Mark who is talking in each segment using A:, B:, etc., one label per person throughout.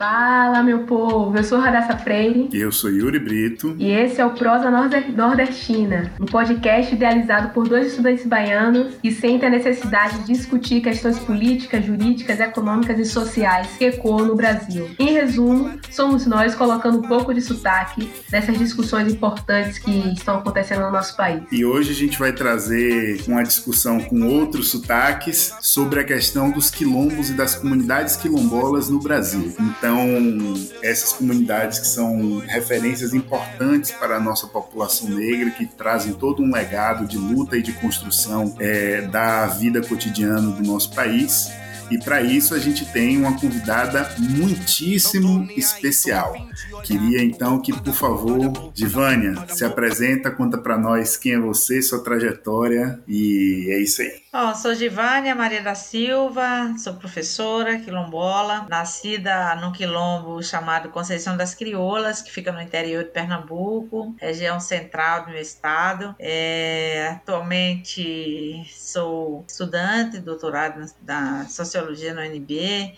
A: Fala, meu povo! Eu sou Radassa Freire.
B: E eu sou Yuri Brito.
A: E esse é o Prosa Nordestina, um podcast idealizado por dois estudantes baianos que sentem a necessidade de discutir questões políticas, jurídicas, econômicas e sociais que ecoam no Brasil. Em resumo, somos nós colocando um pouco de sotaque nessas discussões importantes que estão acontecendo no nosso país.
B: E hoje a gente vai trazer uma discussão com outros sotaques sobre a questão dos quilombos e das comunidades quilombolas no Brasil. Então, então, essas comunidades que são referências importantes para a nossa população negra, que trazem todo um legado de luta e de construção é, da vida cotidiana do nosso país. E para isso a gente tem uma convidada muitíssimo especial. Queria então que, por favor, Divânia, se apresenta, conta para nós quem é você, sua trajetória e é isso aí.
C: Bom, sou Givânia Maria da Silva, sou professora quilombola, nascida no quilombo chamado Conceição das Crioulas, que fica no interior de Pernambuco, região central do meu estado. É, atualmente sou estudante, doutorado na Sociologia no UNB,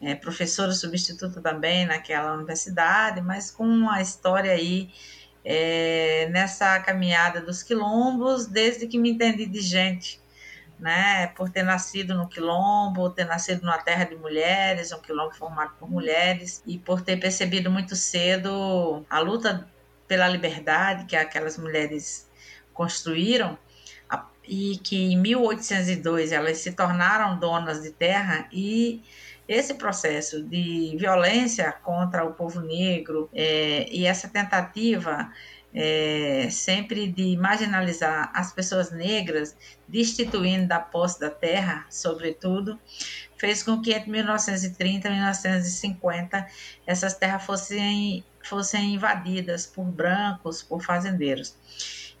C: é, professora substituta também naquela universidade, mas com uma história aí é, nessa caminhada dos quilombos, desde que me entendi de gente né, por ter nascido no quilombo, ter nascido numa terra de mulheres, um quilombo formado por mulheres, e por ter percebido muito cedo a luta pela liberdade que aquelas mulheres construíram, e que em 1802 elas se tornaram donas de terra e esse processo de violência contra o povo negro é, e essa tentativa é, sempre de marginalizar as pessoas negras, destituindo da posse da terra, sobretudo, fez com que entre 1930 e 1950 essas terras fossem, fossem invadidas por brancos, por fazendeiros.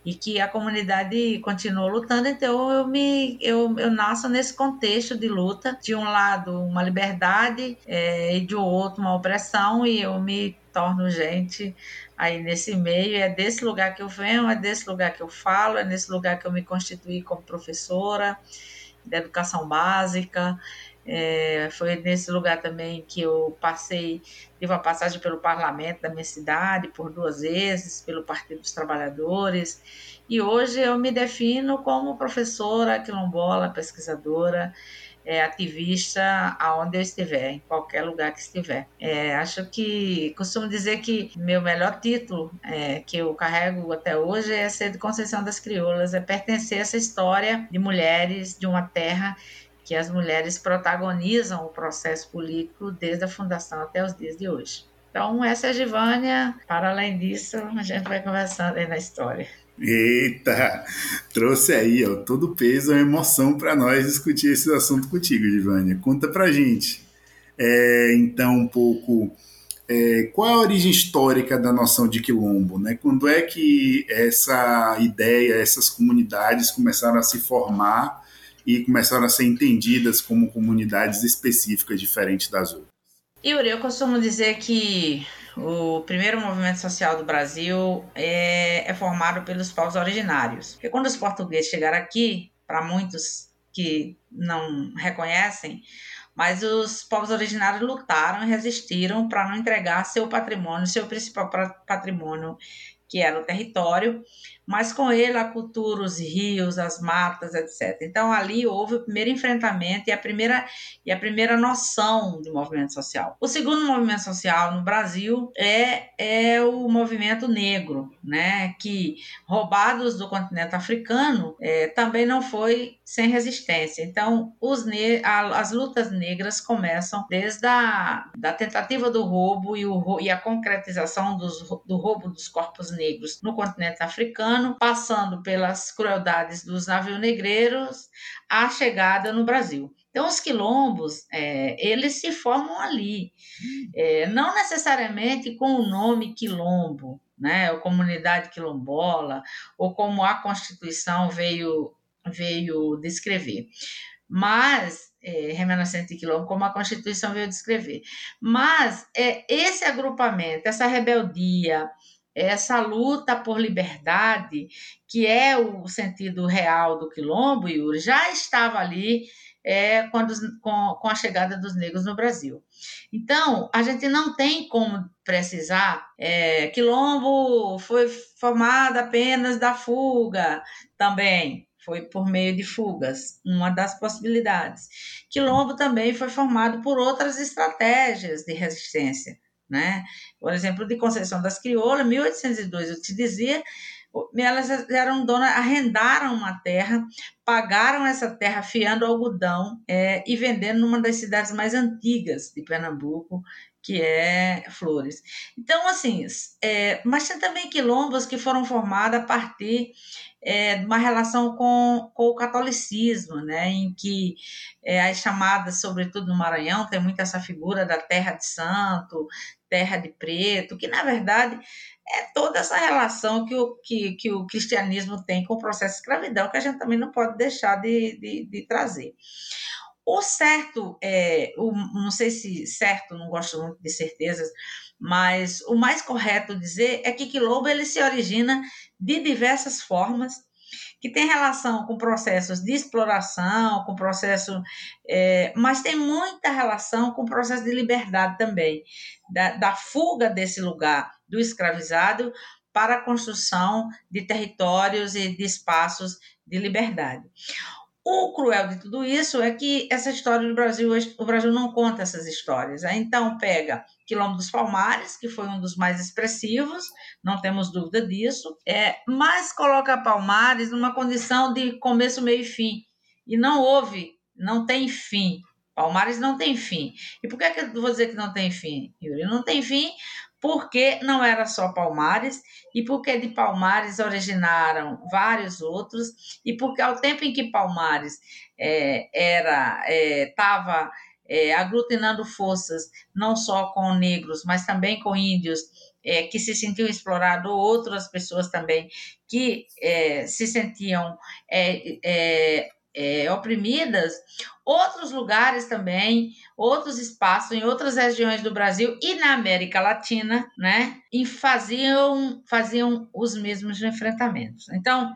C: E que a comunidade continuou lutando, então eu me eu, eu nasço nesse contexto de luta, de um lado uma liberdade é, e de outro uma opressão, e eu me torno gente aí nesse meio. É desse lugar que eu venho, é desse lugar que eu falo, é nesse lugar que eu me constituí como professora de educação básica. É, foi nesse lugar também que eu passei, tive uma passagem pelo parlamento da minha cidade por duas vezes, pelo Partido dos Trabalhadores, e hoje eu me defino como professora quilombola, pesquisadora, é, ativista aonde eu estiver, em qualquer lugar que estiver. É, acho que costumo dizer que meu melhor título é, que eu carrego até hoje é ser de Conceição das Crioulas, é pertencer a essa história de mulheres de uma terra que as mulheres protagonizam o processo político desde a fundação até os dias de hoje. Então, essa é a Givânia. Para além disso, a gente vai conversando aí na história.
B: Eita, trouxe aí ó, todo o peso, a emoção para nós discutir esse assunto contigo, Givânia. Conta para gente, é, então, um pouco é, qual a origem histórica da noção de quilombo, né? Quando é que essa ideia, essas comunidades começaram a se formar e começaram a ser entendidas como comunidades específicas diferentes das outras?
C: Yuri, eu costumo dizer que o primeiro movimento social do Brasil é, é formado pelos povos originários. Porque quando os portugueses chegaram aqui, para muitos que não reconhecem, mas os povos originários lutaram e resistiram para não entregar seu patrimônio, seu principal patrimônio, que era o território, mas com ele a cultura, os rios, as matas, etc. Então ali houve o primeiro enfrentamento e a primeira e a primeira noção de movimento social. O segundo movimento social no Brasil é é o movimento negro, né, que roubados do continente africano é, também não foi sem resistência. Então os a, as lutas negras começam desde a da tentativa do roubo e, o, e a concretização dos, do roubo dos corpos negros no continente africano ano, passando pelas crueldades dos navios negreiros, a chegada no Brasil. Então, os quilombos, é, eles se formam ali, é, não necessariamente com o nome quilombo, né, ou comunidade quilombola, ou como a Constituição veio, veio descrever, mas é, remanescente quilombo, como a Constituição veio descrever. Mas é, esse agrupamento, essa rebeldia, essa luta por liberdade, que é o sentido real do quilombo, Yuri, já estava ali é, quando, com, com a chegada dos negros no Brasil. Então, a gente não tem como precisar. É, Quilombo foi formado apenas da fuga também. Foi por meio de fugas, uma das possibilidades. Quilombo também foi formado por outras estratégias de resistência. Né? Por exemplo, de Conceição das Crioulas, 1802, eu te dizia, elas eram donas, arrendaram uma terra, pagaram essa terra fiando algodão é, e vendendo numa das cidades mais antigas de Pernambuco, que é Flores. Então, assim, é, mas tem também quilombos que foram formados a partir é, uma relação com, com o catolicismo, né, em que é, as chamadas, sobretudo no Maranhão, tem muito essa figura da terra de santo, terra de preto, que na verdade é toda essa relação que o, que, que o cristianismo tem com o processo de escravidão, que a gente também não pode deixar de, de, de trazer. O certo, é, o, não sei se certo, não gosto muito de certezas, mas o mais correto dizer é que quilombo ele se origina de diversas formas, que tem relação com processos de exploração, com processo, é, mas tem muita relação com o processo de liberdade também, da, da fuga desse lugar do escravizado para a construção de territórios e de espaços de liberdade. O cruel de tudo isso é que essa história do Brasil, o Brasil não conta essas histórias. Né? Então, pega Quilombo dos Palmares, que foi um dos mais expressivos, não temos dúvida disso, é, mas coloca Palmares numa condição de começo, meio e fim. E não houve, não tem fim. Palmares não tem fim. E por que, que eu vou dizer que não tem fim, Yuri? Não tem fim porque não era só Palmares? E porque de Palmares originaram vários outros? E porque ao tempo em que Palmares é, era estava é, é, aglutinando forças não só com negros mas também com índios é, que se sentiam explorados ou outras pessoas também que é, se sentiam é, oprimidas outros lugares também, outros espaços em outras regiões do Brasil e na América Latina, né, e faziam, faziam os mesmos enfrentamentos. Então,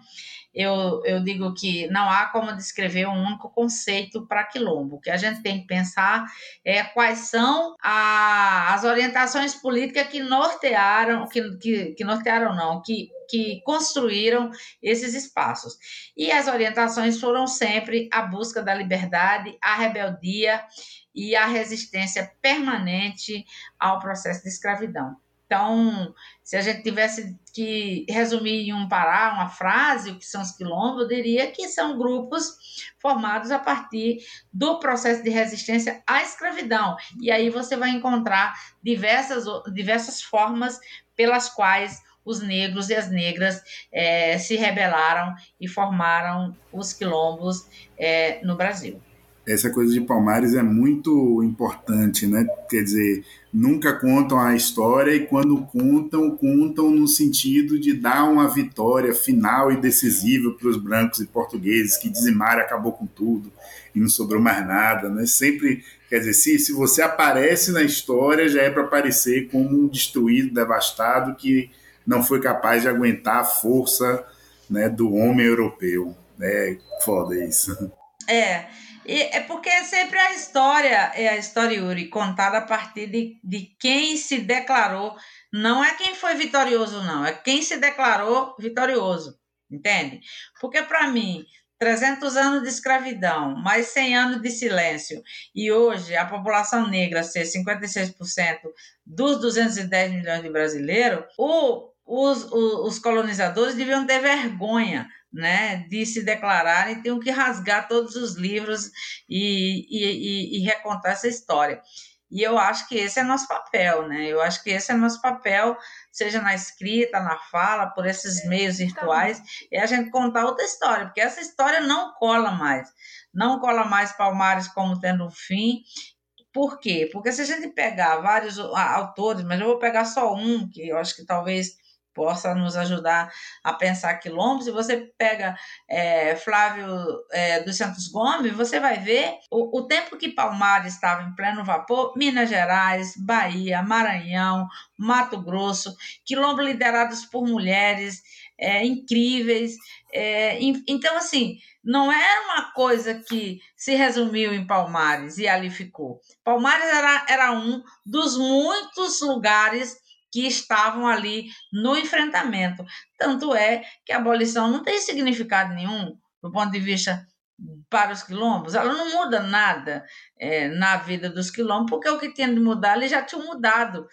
C: eu, eu digo que não há como descrever um único conceito para quilombo. O que a gente tem que pensar é quais são a, as orientações políticas que nortearam, que, que, que nortearam não, que que construíram esses espaços. E as orientações foram sempre a busca da liberdade, a rebeldia e a resistência permanente ao processo de escravidão. Então, se a gente tivesse que resumir em um parar, uma frase, o que são os quilombos, eu diria que são grupos formados a partir do processo de resistência à escravidão. E aí você vai encontrar diversas, diversas formas pelas quais os negros e as negras é, se rebelaram e formaram os quilombos é, no Brasil.
B: Essa coisa de Palmares é muito importante, né? Quer dizer, nunca contam a história e quando contam, contam no sentido de dar uma vitória final e decisiva para os brancos e portugueses que dizimaram acabou com tudo e não sobrou mais nada, né? Sempre, quer dizer, se, se você aparece na história, já é para aparecer como um destruído, devastado que não foi capaz de aguentar a força né, do homem europeu. É foda isso.
C: É, é porque é sempre a história, é a história, Yuri, contada a partir de, de quem se declarou. Não é quem foi vitorioso, não, é quem se declarou vitorioso, entende? Porque para mim, 300 anos de escravidão, mais 100 anos de silêncio, e hoje a população negra ser 56% dos 210 milhões de brasileiros, o os, os, colonizadores deviam ter vergonha né, de se declararem, tinham que rasgar todos os livros e, e, e, e recontar essa história. E eu acho que esse é nosso papel, né? Eu acho que esse é nosso papel, seja na escrita, na fala, por esses é, meios virtuais, é a gente contar outra história, porque essa história não cola mais. Não cola mais Palmares como tendo um fim. Por quê? Porque se a gente pegar vários autores, mas eu vou pegar só um, que eu acho que talvez possa nos ajudar a pensar quilombos. E você pega é, Flávio é, dos Santos Gomes, você vai ver o, o tempo que Palmares estava em pleno vapor, Minas Gerais, Bahia, Maranhão, Mato Grosso, quilombo liderados por mulheres, é, incríveis. É, então, assim, não era uma coisa que se resumiu em Palmares e ali ficou. Palmares era, era um dos muitos lugares que estavam ali no enfrentamento. Tanto é que a abolição não tem significado nenhum do ponto de vista para os quilombos, ela não muda nada é, na vida dos quilombos, porque o que tinha de mudar, eles já tinham mudado.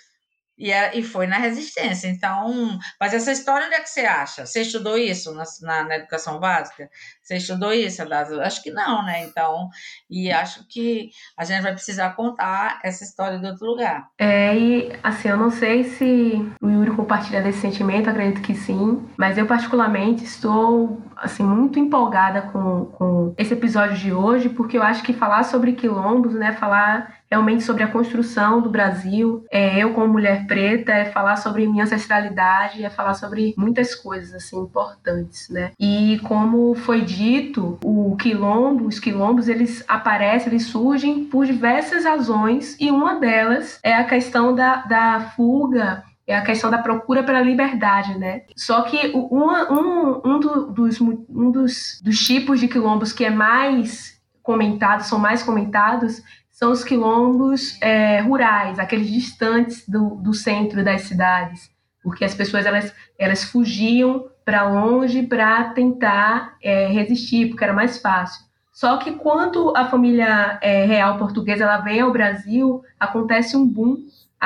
C: E, é, e foi na resistência. Então, mas essa história onde é que você acha? Você estudou isso na, na, na educação básica? Você estudou isso? Acho que não, né? Então, e acho que a gente vai precisar contar essa história de outro lugar.
A: É, e assim, eu não sei se o Yuri compartilha desse sentimento, acredito que sim, mas eu particularmente estou assim muito empolgada com, com esse episódio de hoje, porque eu acho que falar sobre quilombos, né, falar realmente sobre a construção do Brasil. É, eu, como mulher preta, é falar sobre minha ancestralidade, é falar sobre muitas coisas assim importantes, né? E como foi dito, o quilombo, os quilombos, eles aparecem, eles surgem por diversas razões e uma delas é a questão da, da fuga é a questão da procura pela liberdade, né? Só que um, um, um, do, dos, um dos, dos tipos de quilombos que é mais comentado, são mais comentados, são os quilombos é, rurais, aqueles distantes do, do centro das cidades, porque as pessoas elas, elas fugiam para longe para tentar é, resistir, porque era mais fácil. Só que quando a família é, real portuguesa ela vem ao Brasil, acontece um boom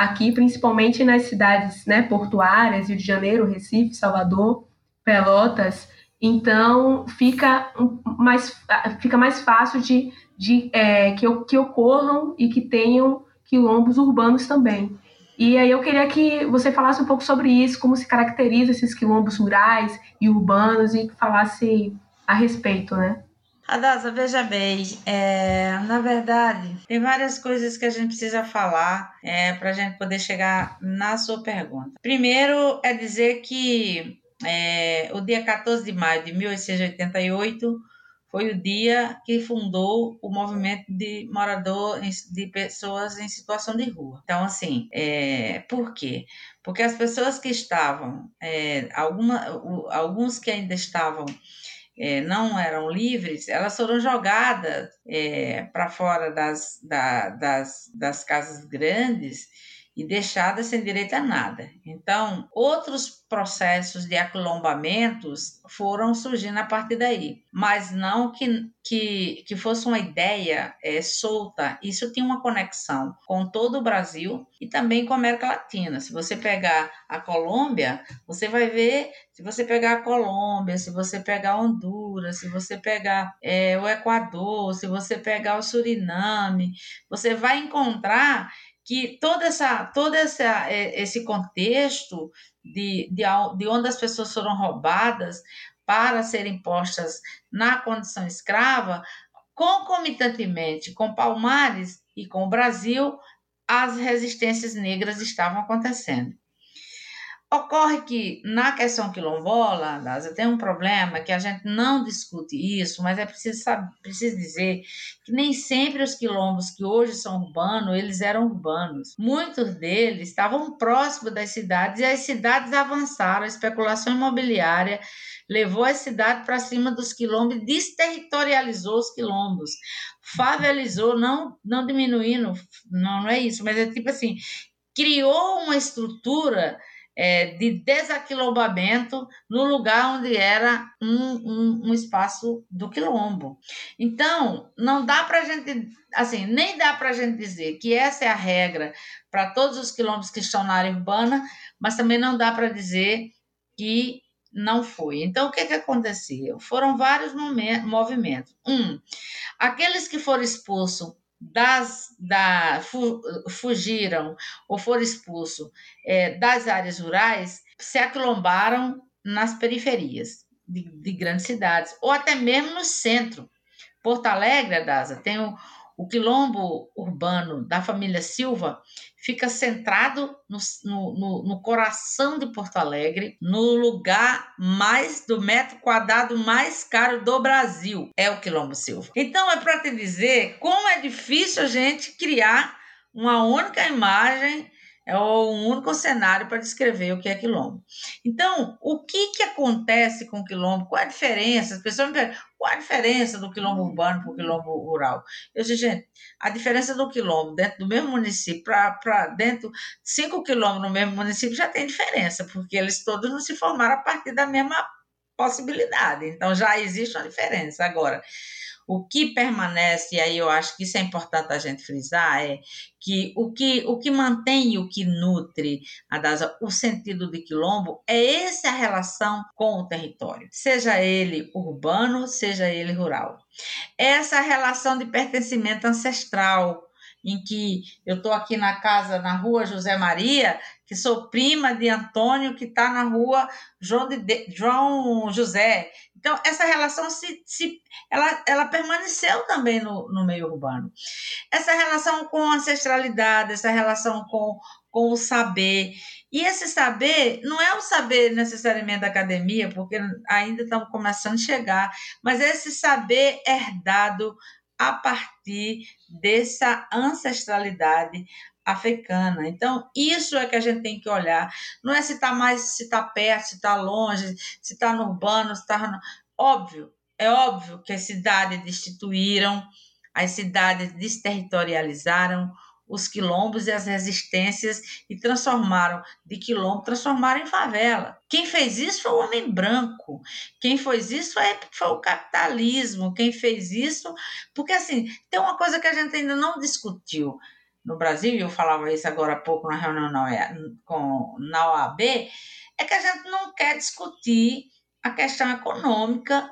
A: aqui, principalmente nas cidades né, portuárias, Rio de Janeiro, Recife, Salvador, Pelotas. Então fica mais, fica mais fácil de de, é, que, que ocorram e que tenham quilombos urbanos também. E aí eu queria que você falasse um pouco sobre isso, como se caracteriza esses quilombos rurais e urbanos e falasse a respeito, né?
C: Adasa, veja bem, é, na verdade, tem várias coisas que a gente precisa falar é, para a gente poder chegar na sua pergunta. Primeiro é dizer que é, o dia 14 de maio de 1888 foi o dia que fundou o movimento de morador de pessoas em situação de rua. Então, assim, é, por quê? Porque as pessoas que estavam, é, alguma, alguns que ainda estavam é, não eram livres, elas foram jogadas é, para fora das, da, das, das casas grandes e deixadas sem direito a nada. Então, outros processos de aquilombamentos foram surgindo a partir daí, mas não que, que, que fosse uma ideia é, solta. Isso tinha uma conexão com todo o Brasil e também com a América Latina. Se você pegar a Colômbia, você vai ver, se você pegar a Colômbia, se você pegar Honduras, se você pegar é, o Equador, se você pegar o Suriname, você vai encontrar que toda essa, todo essa, é, esse contexto de, de, de onde as pessoas foram roubadas para serem postas na condição escrava, concomitantemente com Palmares e com o Brasil, as resistências negras estavam acontecendo. Ocorre que na questão quilombola, Nasa, tem um problema que a gente não discute isso, mas é preciso, saber, preciso dizer que nem sempre os quilombos que hoje são urbanos, eles eram urbanos. Muitos deles estavam próximos das cidades e as cidades avançaram, a especulação imobiliária levou a cidade para cima dos quilombos, desterritorializou os quilombos, favelizou, não, não diminuindo, não, não é isso, mas é tipo assim, criou uma estrutura é, de desaquilombamento no lugar onde era um, um, um espaço do quilombo. Então, não dá para a gente, assim, nem dá para a gente dizer que essa é a regra para todos os quilombos que estão na área urbana, mas também não dá para dizer que não foi. Então, o que, que aconteceu? Foram vários movimentos. Um, aqueles que foram expulsos das, da, fugiram ou foram expulsos é, das áreas rurais se aquilombaram nas periferias de, de, grandes cidades, ou até mesmo no centro. Porto Alegre, Adasa, tem o, o quilombo urbano da família Silva, fica centrado no, no, no, coração de Porto Alegre, no lugar mais do metro quadrado mais caro do Brasil, é o Quilombo Silva. Então é para te dizer como é difícil a gente criar uma única imagem É o único cenário para descrever o que é quilombo. Então, o que, que acontece com o quilombo? Qual a diferença? As pessoas me perguntam, qual a diferença do quilombo urbano para o quilombo rural? Eu disse, gente, a diferença do quilombo dentro do mesmo município para dentro, cinco quilômetros no mesmo município já tem diferença, porque eles todos não se formaram a partir da mesma possibilidade. Então, já existe uma diferença. Agora, o que permanece, e aí eu acho que isso é importante a gente frisar, é que o que, o que mantém e o que nutre a DASA, o sentido de quilombo, é essa relação com o território, seja ele urbano, seja ele rural. Essa relação de pertencimento ancestral, em que eu estou aqui na casa, na rua José Maria, que sou prima de Antônio, que está na rua João, de, João José. Então, essa relação se, se, ela, ela permaneceu também no, no meio urbano. Essa relação com a ancestralidade, essa relação com, com o saber. E esse saber não é o saber necessariamente da academia, porque ainda estamos começando a chegar, mas esse saber herdado a partir dessa ancestralidade africana. Então, isso é que a gente tem que olhar. Não é se está mais, se está perto, se está longe, se está no urbano, se está. Óbvio, é óbvio que as cidades destituíram, as cidades desterritorializaram os quilombos e as resistências e transformaram de quilombo, transformaram em favela. Quem fez isso foi o homem branco. Quem fez isso foi, foi o capitalismo. Quem fez isso. Porque, assim, tem uma coisa que a gente ainda não discutiu no Brasil, e eu falava isso agora há pouco na reunião na, OAB, é que a gente não quer discutir a questão econômica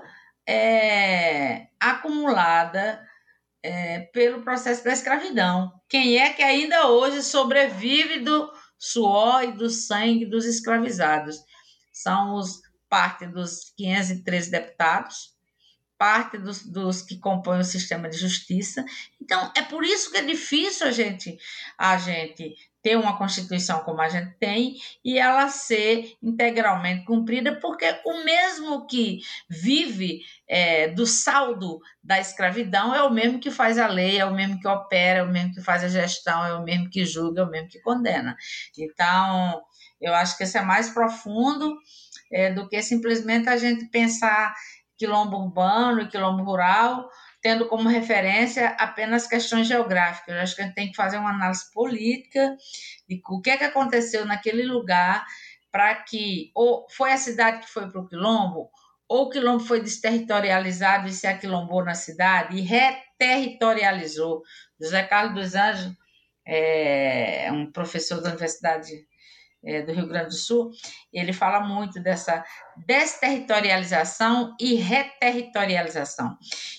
C: é, acumulada é, pelo processo da escravidão. Quem é que ainda hoje sobrevive do suor e do sangue dos escravizados? São os parte dos 513 deputados, parte dos, dos que compõem o sistema de justiça. Então, é por isso que é difícil a gente, a gente ter uma Constituição como a gente tem e ela ser integralmente cumprida, porque o mesmo que vive é, do saldo da escravidão é o mesmo que faz a lei, é o mesmo que opera, é o mesmo que faz a gestão, é o mesmo que julga, é o mesmo que condena. Então, eu acho que isso é mais profundo é, do que simplesmente a gente pensar quilombo urbano e quilombo rural, tendo como referência apenas questões geográficas. Eu acho que a gente tem que fazer uma análise política de o que é que aconteceu naquele lugar para que ou foi a cidade que foi para o quilombo, ou o quilombo foi desterritorializado e se aquilombou na cidade e reterritorializou. José Carlos dos Anjos é um professor da Universidade é, do Rio Grande do Sul, ele fala muito dessa desterritorialização e reterritorialização.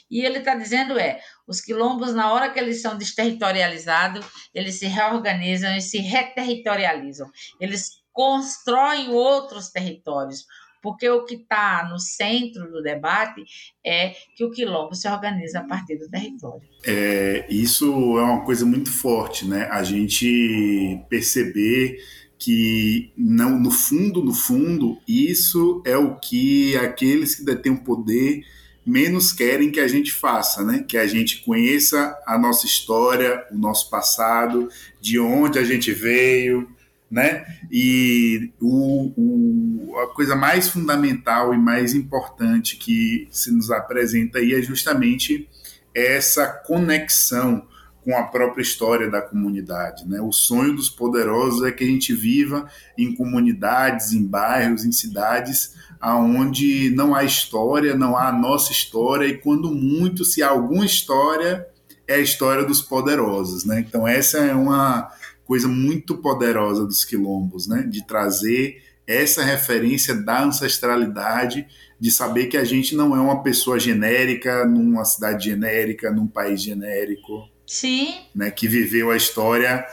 C: E ele está dizendo é, os quilombos, na hora que eles são desterritorializados, eles se reorganizam e se reterritorializam. Eles constroem outros territórios, porque o que está no centro do debate é que o quilombo se organiza a partir do território.
B: É, isso é uma coisa muito forte, né? A gente perceber que não, no fundo, no fundo, isso é o que aqueles que detêm o poder menos querem que a gente faça, né? Que a gente conheça a nossa história, o nosso passado, de onde a gente veio, né? E o, o, a coisa mais fundamental e mais importante que se nos apresenta aí é justamente essa conexão com a própria história da comunidade. Né? O sonho dos poderosos é que a gente viva em comunidades, em bairros, em cidades aonde não há história, não há a nossa história, e quando muito, se há alguma história, é a história dos poderosos. Né? Então, essa é uma coisa muito poderosa dos quilombos, né? de trazer essa referência da ancestralidade, de saber que a gente não é uma pessoa genérica numa cidade genérica, num país genérico.
C: Sim.
B: Né, que viveu a história.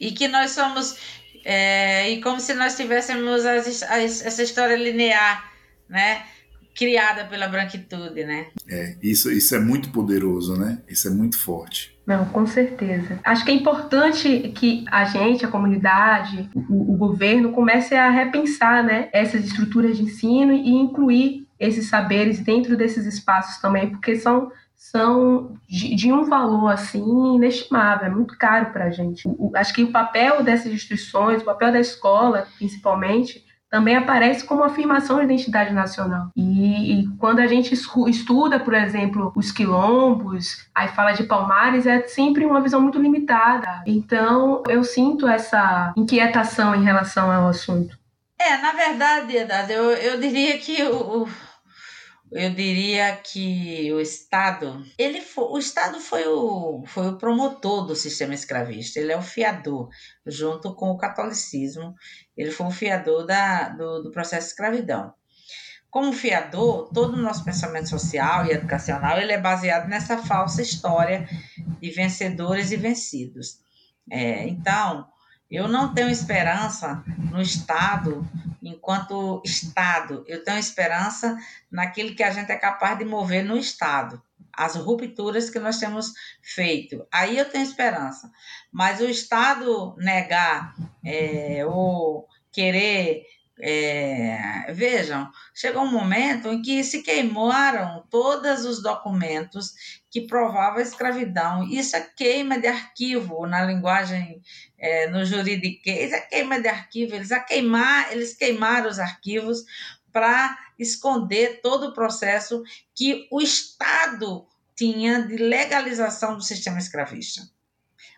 C: E que nós somos. É, e como se nós tivéssemos as, as, essa história linear, né? Criada pela branquitude, né?
B: É, isso, isso é muito poderoso, né? Isso é muito forte.
A: Não, com certeza. Acho que é importante que a gente, a comunidade, o, o governo comece a repensar né, essas estruturas de ensino e incluir esses saberes dentro desses espaços também, porque são são de, de, um valor assim inestimável, é muito caro para a gente. O, acho que o papel dessas instituições, o papel da escola, principalmente, também aparece como afirmação de identidade nacional. E, e, quando a gente estuda, por exemplo, os quilombos, aí fala de Palmares, é sempre uma visão muito limitada. Então, eu sinto essa inquietação em relação ao assunto.
C: É, na verdade, eu, eu diria que o, eu diria que o Estado, ele foi, o Estado foi o, foi o promotor do sistema escravista, ele é o fiador, junto com o catolicismo, ele foi o fiador da, do, do processo de escravidão. Como fiador, todo o nosso pensamento social e educacional ele é baseado nessa falsa história de vencedores e vencidos. É, então, eu não tenho esperança no Estado enquanto Estado. Eu tenho esperança naquilo que a gente é capaz de mover no Estado. As rupturas que nós temos feito. Aí eu tenho esperança. Mas o Estado negar é, ou querer é, vejam, chegou um momento em que se queimaram todos os documentos que provavam a escravidão. Isso é queima de arquivo na linguagem, é, no juridiquês, é queima de arquivo. Eles, a queimar, eles queimaram os arquivos para esconder todo o processo que o Estado tinha de legalização do sistema escravista.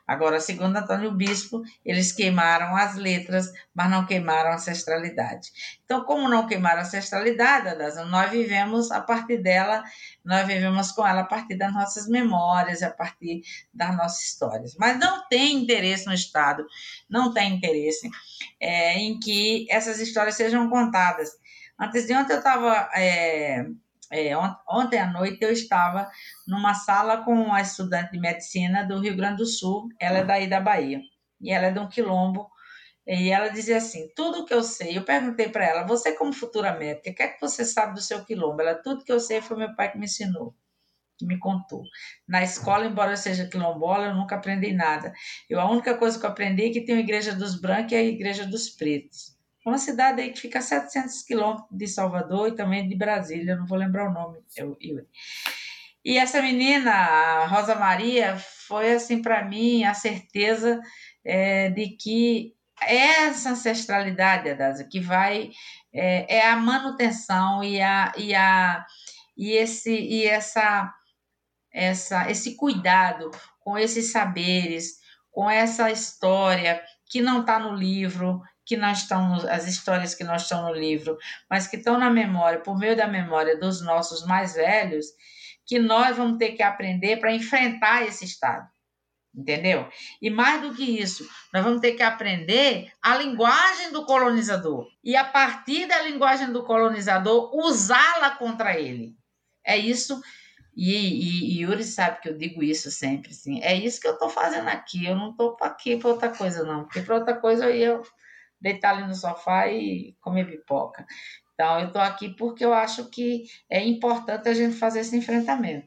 C: Agora, segundo Antônio Bispo, eles queimaram as letras, mas não queimaram a ancestralidade. Então, como não queimaram a ancestralidade, nós vivemos a partir dela, nós vivemos com ela a partir das nossas memórias, a partir das nossas histórias. Mas não tem interesse no Estado, não tem interesse é, em que essas histórias sejam contadas. Antes de ontem eu estava. É, é, ontem à noite eu estava numa sala com uma estudante de medicina do Rio Grande do Sul, ela é daí da Bahia, e ela é de um quilombo, e ela dizia assim: tudo que eu sei, eu perguntei para ela, você como futura médica, o que é que você sabe do seu quilombo? Ela, tudo que eu sei foi meu pai que me ensinou, que me contou. Na escola, embora eu seja quilombola, eu nunca aprendi nada. Eu, a única coisa que eu aprendi é que tem a igreja dos brancos e a igreja dos pretos. Uma cidade aí que fica a 700 quilômetros de Salvador e também de Brasília, não vou lembrar o nome, eu. E essa menina, Rosa Maria, foi assim para mim a certeza é, de que essa ancestralidade, Adasa, que vai é, é, a manutenção e a, e a e esse e essa essa esse cuidado com esses saberes, com essa história que não está no livro, que nós estamos, as histórias que nós estão no livro, mas que estão na memória, por meio da memória dos nossos mais velhos, que nós vamos ter que aprender para enfrentar esse estado. Entendeu? E mais do que isso, nós vamos ter que aprender a linguagem do colonizador. E a partir da linguagem do colonizador, usá-la contra ele. É isso e, e, e, Yuri sabe que eu digo isso sempre, assim. É isso que eu estou fazendo aqui. Eu não estou aqui para outra coisa, não. Porque para outra coisa eu deitar ali no sofá e comer pipoca. Então, eu estou aqui porque eu acho que é importante a gente fazer esse enfrentamento.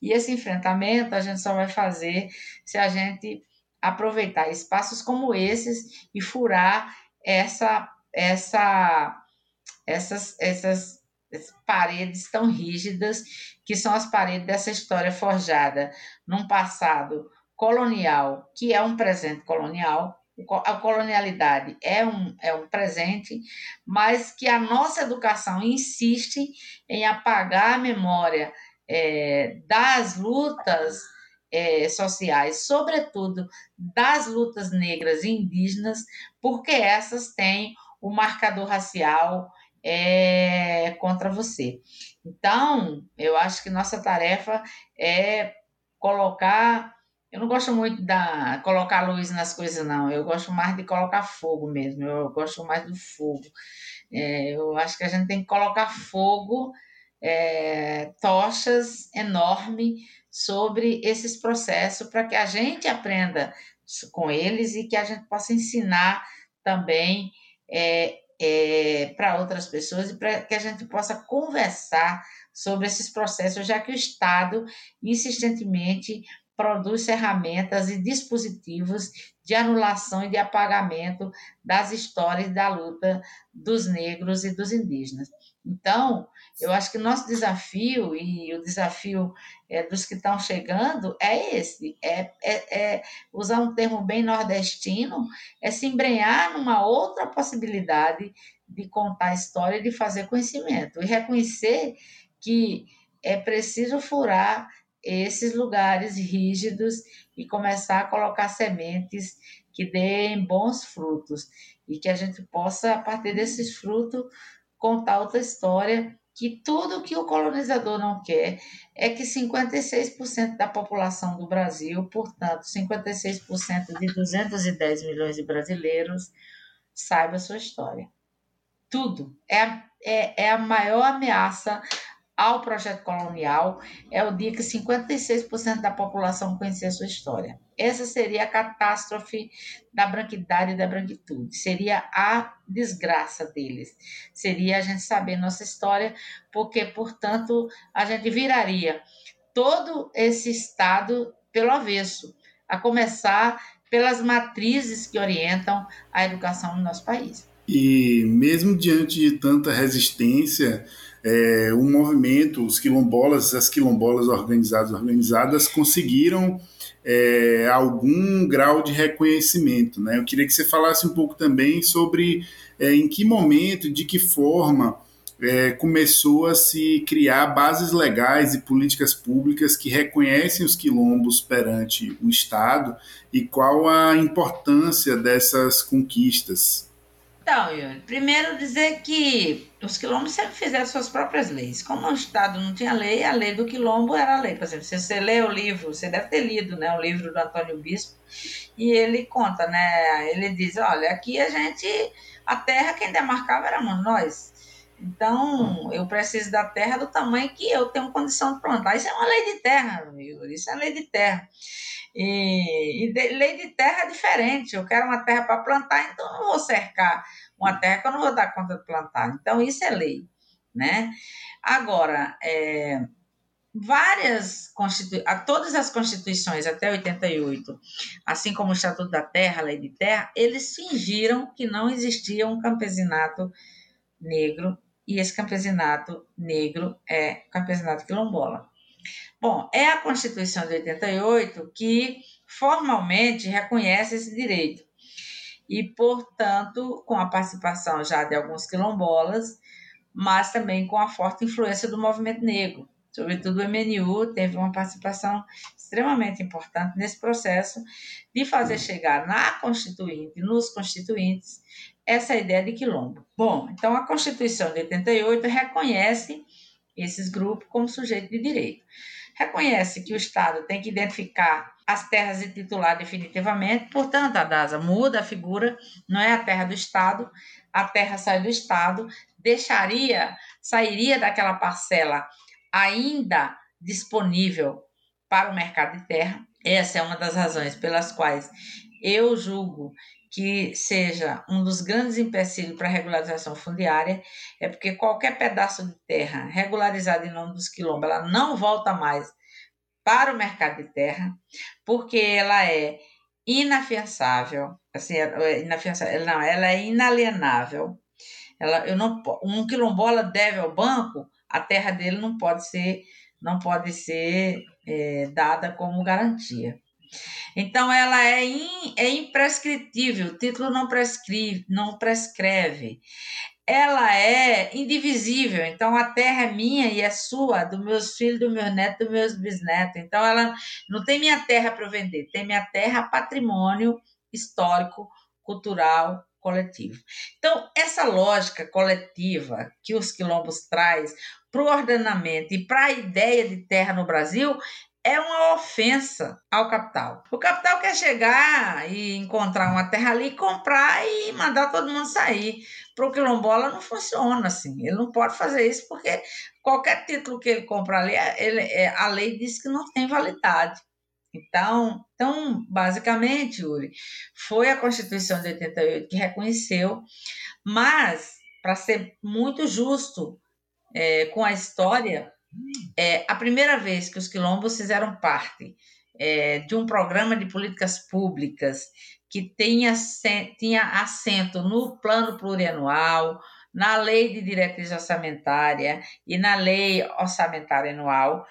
C: E esse enfrentamento a gente só vai fazer se a gente aproveitar espaços como esses e furar essa, essa, essas, essas, paredes tão rígidas que são as paredes dessa história forjada num passado colonial, que é um presente colonial, a colonialidade é um, é um presente, mas que a nossa educação insiste em apagar a memória é, das lutas é, sociais, sobretudo das lutas negras e indígenas, porque essas têm o marcador racial é, contra você. Então, eu acho que nossa tarefa é colocar eu não gosto muito da colocar luz nas coisas, não. Eu gosto mais de colocar fogo mesmo. Eu gosto mais do fogo. É, eu acho que a gente tem que colocar fogo, é, tochas enormes sobre esses processos para que a gente aprenda com eles e que a gente possa ensinar também é, é, para outras pessoas e para que a gente possa conversar sobre esses processos, já que o Estado insistentemente produz ferramentas e dispositivos de anulação e de apagamento das histórias da luta dos negros e dos indígenas. Então, eu acho que o nosso desafio e o desafio é, dos que estão chegando é esse: é, é, é, usar um termo bem nordestino, é se embrenhar numa outra possibilidade de contar a história e de fazer conhecimento, e reconhecer que é preciso furar esses lugares rígidos e começar a colocar sementes que deem bons frutos e que a gente possa, a partir desses frutos, contar outra história que tudo que o colonizador não quer é que 56% da população do Brasil, portanto, 56% de 210 milhões de brasileiros, saiba a sua história. Tudo. É, é, é a maior ameaça ao projeto colonial é o dia que 56% da população conhecia sua história. Essa seria a catástrofe da branquidade e da branquitude, seria a desgraça deles. Seria a gente saber nossa história, porque, portanto, a gente viraria todo esse Estado pelo avesso, a começar pelas matrizes que orientam a educação no nosso país.
B: E mesmo diante de tanta resistência, é, o movimento, os quilombolas, as quilombolas organizadas, organizadas conseguiram é, algum grau de reconhecimento. Né? Eu queria que você falasse um pouco também sobre é, em que momento, de que forma é, começou a se criar bases legais e políticas públicas que reconhecem os quilombos perante o Estado e qual a importância dessas conquistas.
C: Então, Yuri, primeiro dizer que os quilombos sempre fizeram suas próprias leis. Como o Estado não tinha lei, a lei do quilombo era a lei. Por exemplo, se você lê o livro, você deve ter lido né, o livro do Antônio Bispo, e ele conta, né? Ele diz, olha, aqui a gente, a terra quem demarcava éramos nós. Então, eu preciso da terra do tamanho que eu tenho condição de plantar. Isso é uma lei de terra, Yuri, isso é lei de terra. E, e de, lei de terra é diferente. Eu quero uma terra para plantar, então não vou cercar uma terra que eu não vou dar conta de plantar. Então, isso é lei. Né? Agora, é, várias constitui todas as constituições até 88, assim como o Estatuto da Terra, a Lei de Terra, eles fingiram que não existia um campesinato negro e esse campesinato negro é campesinato quilombola. Bom, é a Constituição de 88 que formalmente reconhece esse direito. E, portanto, com a participação já de alguns quilombolas, mas também com a forte influência do movimento negro. Sobretudo o MNU teve uma participação extremamente importante nesse processo de fazer chegar na Constituinte, nos constituintes, essa ideia de quilombo. Bom, então a Constituição de 88 reconhece esses grupos como sujeito de direito reconhece que o Estado tem que identificar as terras e titular definitivamente, portanto, a DASA muda a figura, não é a terra do Estado, a terra sai do Estado, deixaria, sairia daquela parcela ainda disponível para o mercado de terra. Essa é uma das razões pelas quais eu julgo que seja um dos grandes empecilhos para a regularização fundiária, é porque qualquer pedaço de terra regularizado em nome dos quilombos, ela não volta mais para o mercado de terra, porque ela é inafiançável, assim, é, é inafiançável, não, ela é inalienável. Ela, eu não, um quilombola deve ao banco, a terra dele não pode ser, não pode ser é, dada como garantia. Então, ela é, in, é imprescritível, o título não prescreve, não prescreve. Ela é indivisível, então a terra é minha e é sua, dos meus filhos, dos meus netos, dos meus bisnetos. Então, ela não tem minha terra para vender, tem minha terra patrimônio histórico, cultural, coletivo. Então, essa lógica coletiva que os quilombos traz para o ordenamento e para a ideia de terra no Brasil é uma ofensa ao capital. O capital quer chegar e encontrar uma terra ali, comprar e mandar todo mundo sair. Para o quilombola não funciona assim. Ele não pode fazer isso porque qualquer título que ele compra ali, ele, é, a lei diz que não tem validade. Então, então, basicamente, Yuri, foi a Constituição de 88 que reconheceu, mas, para ser muito justo é, com a história, é a primeira vez que os quilombos fizeram parte é, de um programa de políticas públicas que tinha, tinha assento no plano plurianual, na lei de diretriz orçamentária e na lei orçamentária anual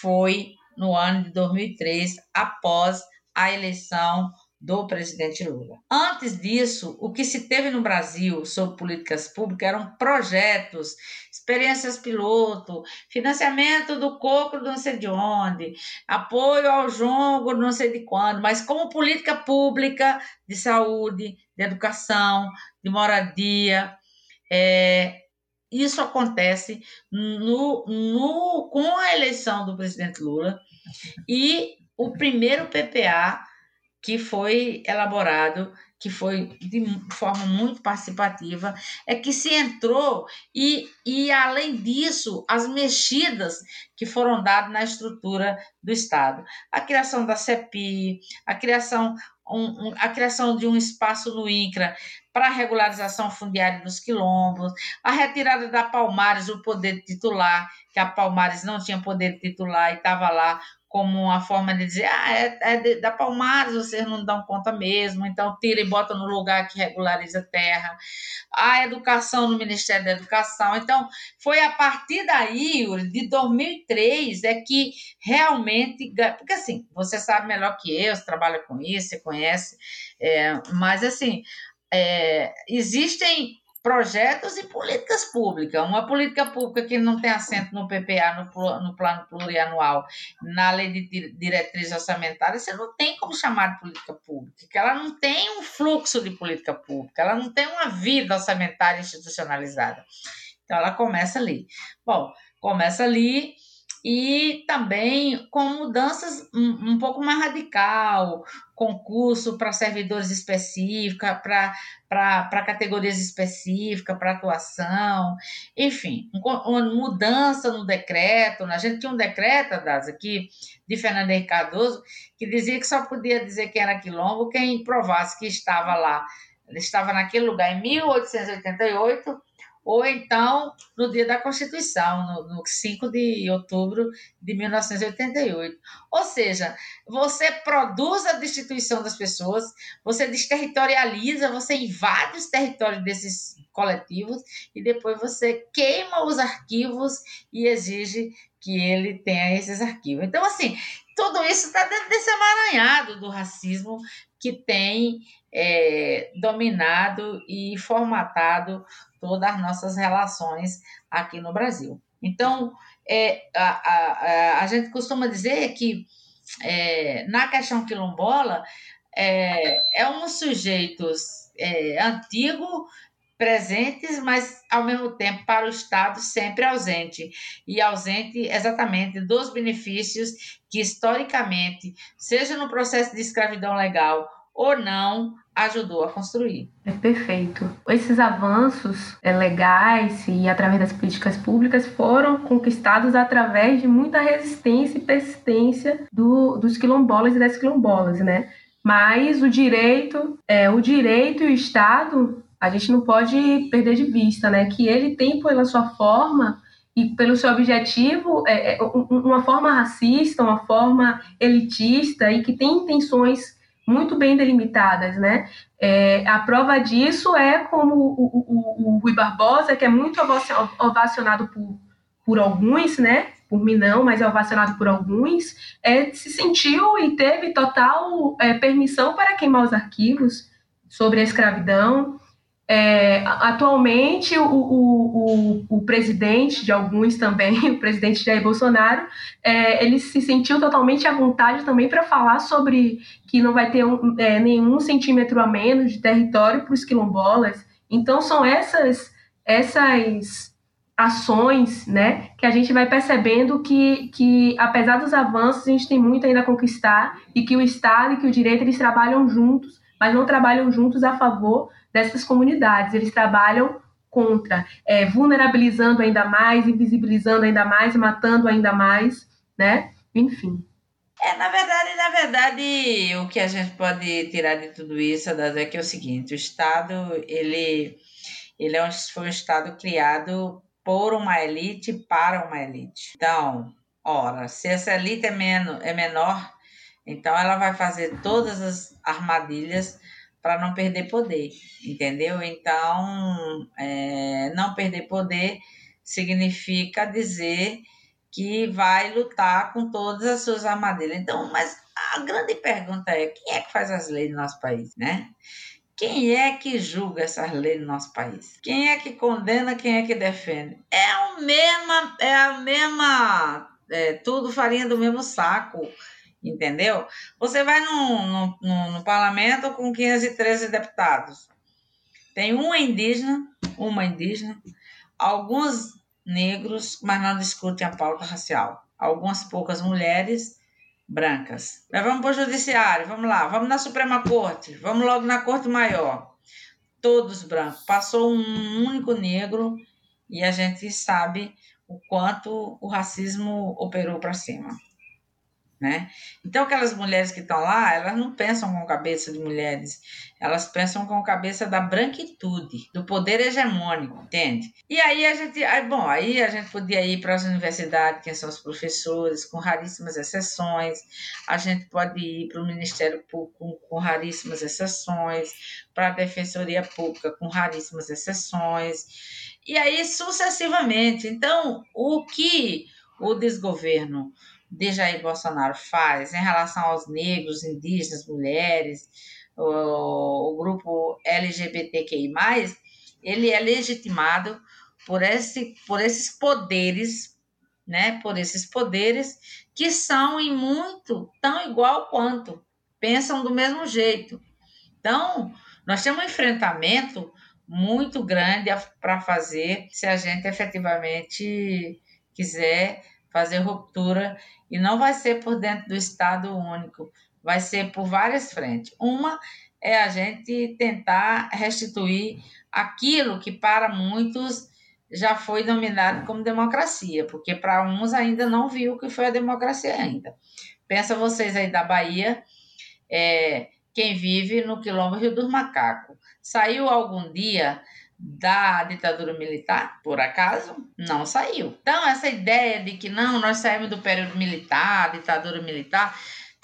C: foi no ano de 2003, após a eleição do presidente Lula. Antes disso, o que se teve no Brasil sobre políticas públicas eram projetos, experiências piloto, financiamento do coco não sei de onde, apoio ao jongo não sei de quando, mas como política pública de saúde, de educação, de moradia, é, isso acontece no, no, com a eleição do presidente Lula e o primeiro PPA que foi elaborado, que foi de forma muito participativa, é que se entrou e, e além disso, as mexidas que foram dadas na estrutura do Estado. A criação da CEPI, a criação, um, a criação de um espaço no INCRA para a regularização fundiária dos quilombos, a retirada da Palmares, o poder titular, que a Palmares não tinha poder titular e estava lá como uma forma de dizer, ah, é, é da Palmares, vocês não dão conta mesmo, então tira e bota no lugar que regulariza a terra. A educação no Ministério da Educação. Então, foi a partir daí, de 2003, é que realmente, porque assim, você sabe melhor que eu, você trabalha com isso, você conhece, é, mas assim, é, existem projetos e políticas públicas. Uma política pública que não tem assento no PPA, no, no plano plurianual, na lei de diretriz orçamentária, você não tem como chamar de política pública, que ela não tem um fluxo de política pública, ela não tem uma vida orçamentária institucionalizada. Então, ela começa ali. Bom, começa ali e também com mudanças um, um pouco mais radical, concurso para servidores específicos, para categorias específicas, para atuação, enfim, uma mudança no decreto. Né? A gente tinha um decreto, das aqui, de Fernando Henrique Cardoso, que dizia que só podia dizer quem era quilombo quem provasse que estava lá, estava naquele lugar em 1888 ou então no dia da Constituição, no, no 5 de outubro de 1988. Ou seja, você produz a destituição das pessoas, você desterritorializa, você invade os territórios desses coletivos e depois você queima os arquivos e exige que ele tenha esses arquivos. Então, assim, tudo isso está dentro desse amaranhado do racismo que tem é, dominado e formatado todas as nossas relações aqui no Brasil. Então, é, a, a, a gente costuma dizer que é, na questão quilombola é, é um sujeitos é, antigo, presentes, mas ao mesmo tempo para o Estado sempre ausente e ausente exatamente dos benefícios que historicamente, seja no processo de escravidão legal ou não, ajudou a construir.
A: É perfeito. Esses avanços é, legais e através das políticas públicas foram conquistados através de muita resistência e persistência do, dos quilombolas e das quilombolas, né? Mas o direito, é, o direito e o Estado, a gente não pode perder de vista, né? Que ele tem pela sua forma e pelo seu objetivo é, é uma forma racista, uma forma elitista e que tem intenções muito bem delimitadas, né? É, a prova disso é como o, o, o, Rui Barbosa, que é muito ovacionado por, por alguns, né? Por mim não, mas é ovacionado por alguns, é, se sentiu e teve total é, permissão para queimar os arquivos sobre a escravidão, é, atualmente, o, o, o, o, presidente, de alguns também, o presidente Jair Bolsonaro, é, ele se sentiu totalmente à vontade também para falar sobre que não vai ter um, é, nenhum centímetro a menos de território para os quilombolas. Então, são essas, essas ações né, que a gente vai percebendo que, que, apesar dos avanços, a gente tem muito ainda a conquistar e que o Estado e que o direito eles trabalham juntos, mas não trabalham juntos a favor dessas comunidades. Eles trabalham contra, é, vulnerabilizando ainda mais, invisibilizando ainda mais, matando ainda mais, né? Enfim.
C: É, na verdade, na verdade, o que a gente pode tirar de tudo isso, é que é o seguinte, o Estado, ele, ele é um, foi um Estado criado por uma elite para uma elite. Então, ora, se essa elite é, menor, é menor, então ela vai fazer todas as armadilhas para não perder poder, entendeu? Então, é, não perder poder significa dizer que vai lutar com todas as suas armadilhas. Então, mas a grande pergunta é: quem é que faz as leis no nosso país, né? Quem é que julga essas leis no nosso país? Quem é que condena, quem é que defende? É o mesma, é a mesma, é, tudo farinha do mesmo saco, entendeu? Você vai no, no, no, parlamento com 513 deputados. Tem uma indígena, uma indígena, alguns negros, mas não discutem a pauta racial. Algumas poucas mulheres brancas. Mas vamos para o judiciário, vamos lá, vamos na Suprema Corte, vamos logo na Corte Maior. Todos brancos. Passou um único negro e a gente sabe o quanto o racismo operou para cima né? Então aquelas mulheres que estão lá, elas não pensam com cabeça de mulheres, elas pensam com cabeça da branquitude, do poder hegemônico, entende? E aí a gente, aí, bom, aí a gente podia ir para as universidades, quem são os professores, com raríssimas exceções, a gente pode ir para o Ministério Público com, com raríssimas exceções, para a Defensoria Pública com raríssimas exceções, e aí sucessivamente. Então, o que o desgoverno de Jair Bolsonaro faz em relação aos negros, indígenas, mulheres, o, o grupo LGBTQI+, ele é legitimado por, esse, por esses poderes, né, por esses poderes que são em muito tão igual quanto, pensam do mesmo jeito. Então, nós temos um enfrentamento muito grande para fazer se a gente efetivamente quiser fazer ruptura e não vai ser por dentro do Estado único, vai ser por várias frentes. Uma é a gente tentar restituir aquilo que para muitos já foi dominado como democracia, porque para uns ainda não viu o que foi a democracia ainda. Pensa vocês aí da Bahia, é, quem vive no quilombo Rio dos Macacos. Saiu algum dia da ditadura militar, por acaso, não saiu. Então, essa ideia de que não, nós saímos do período militar, ditadura militar,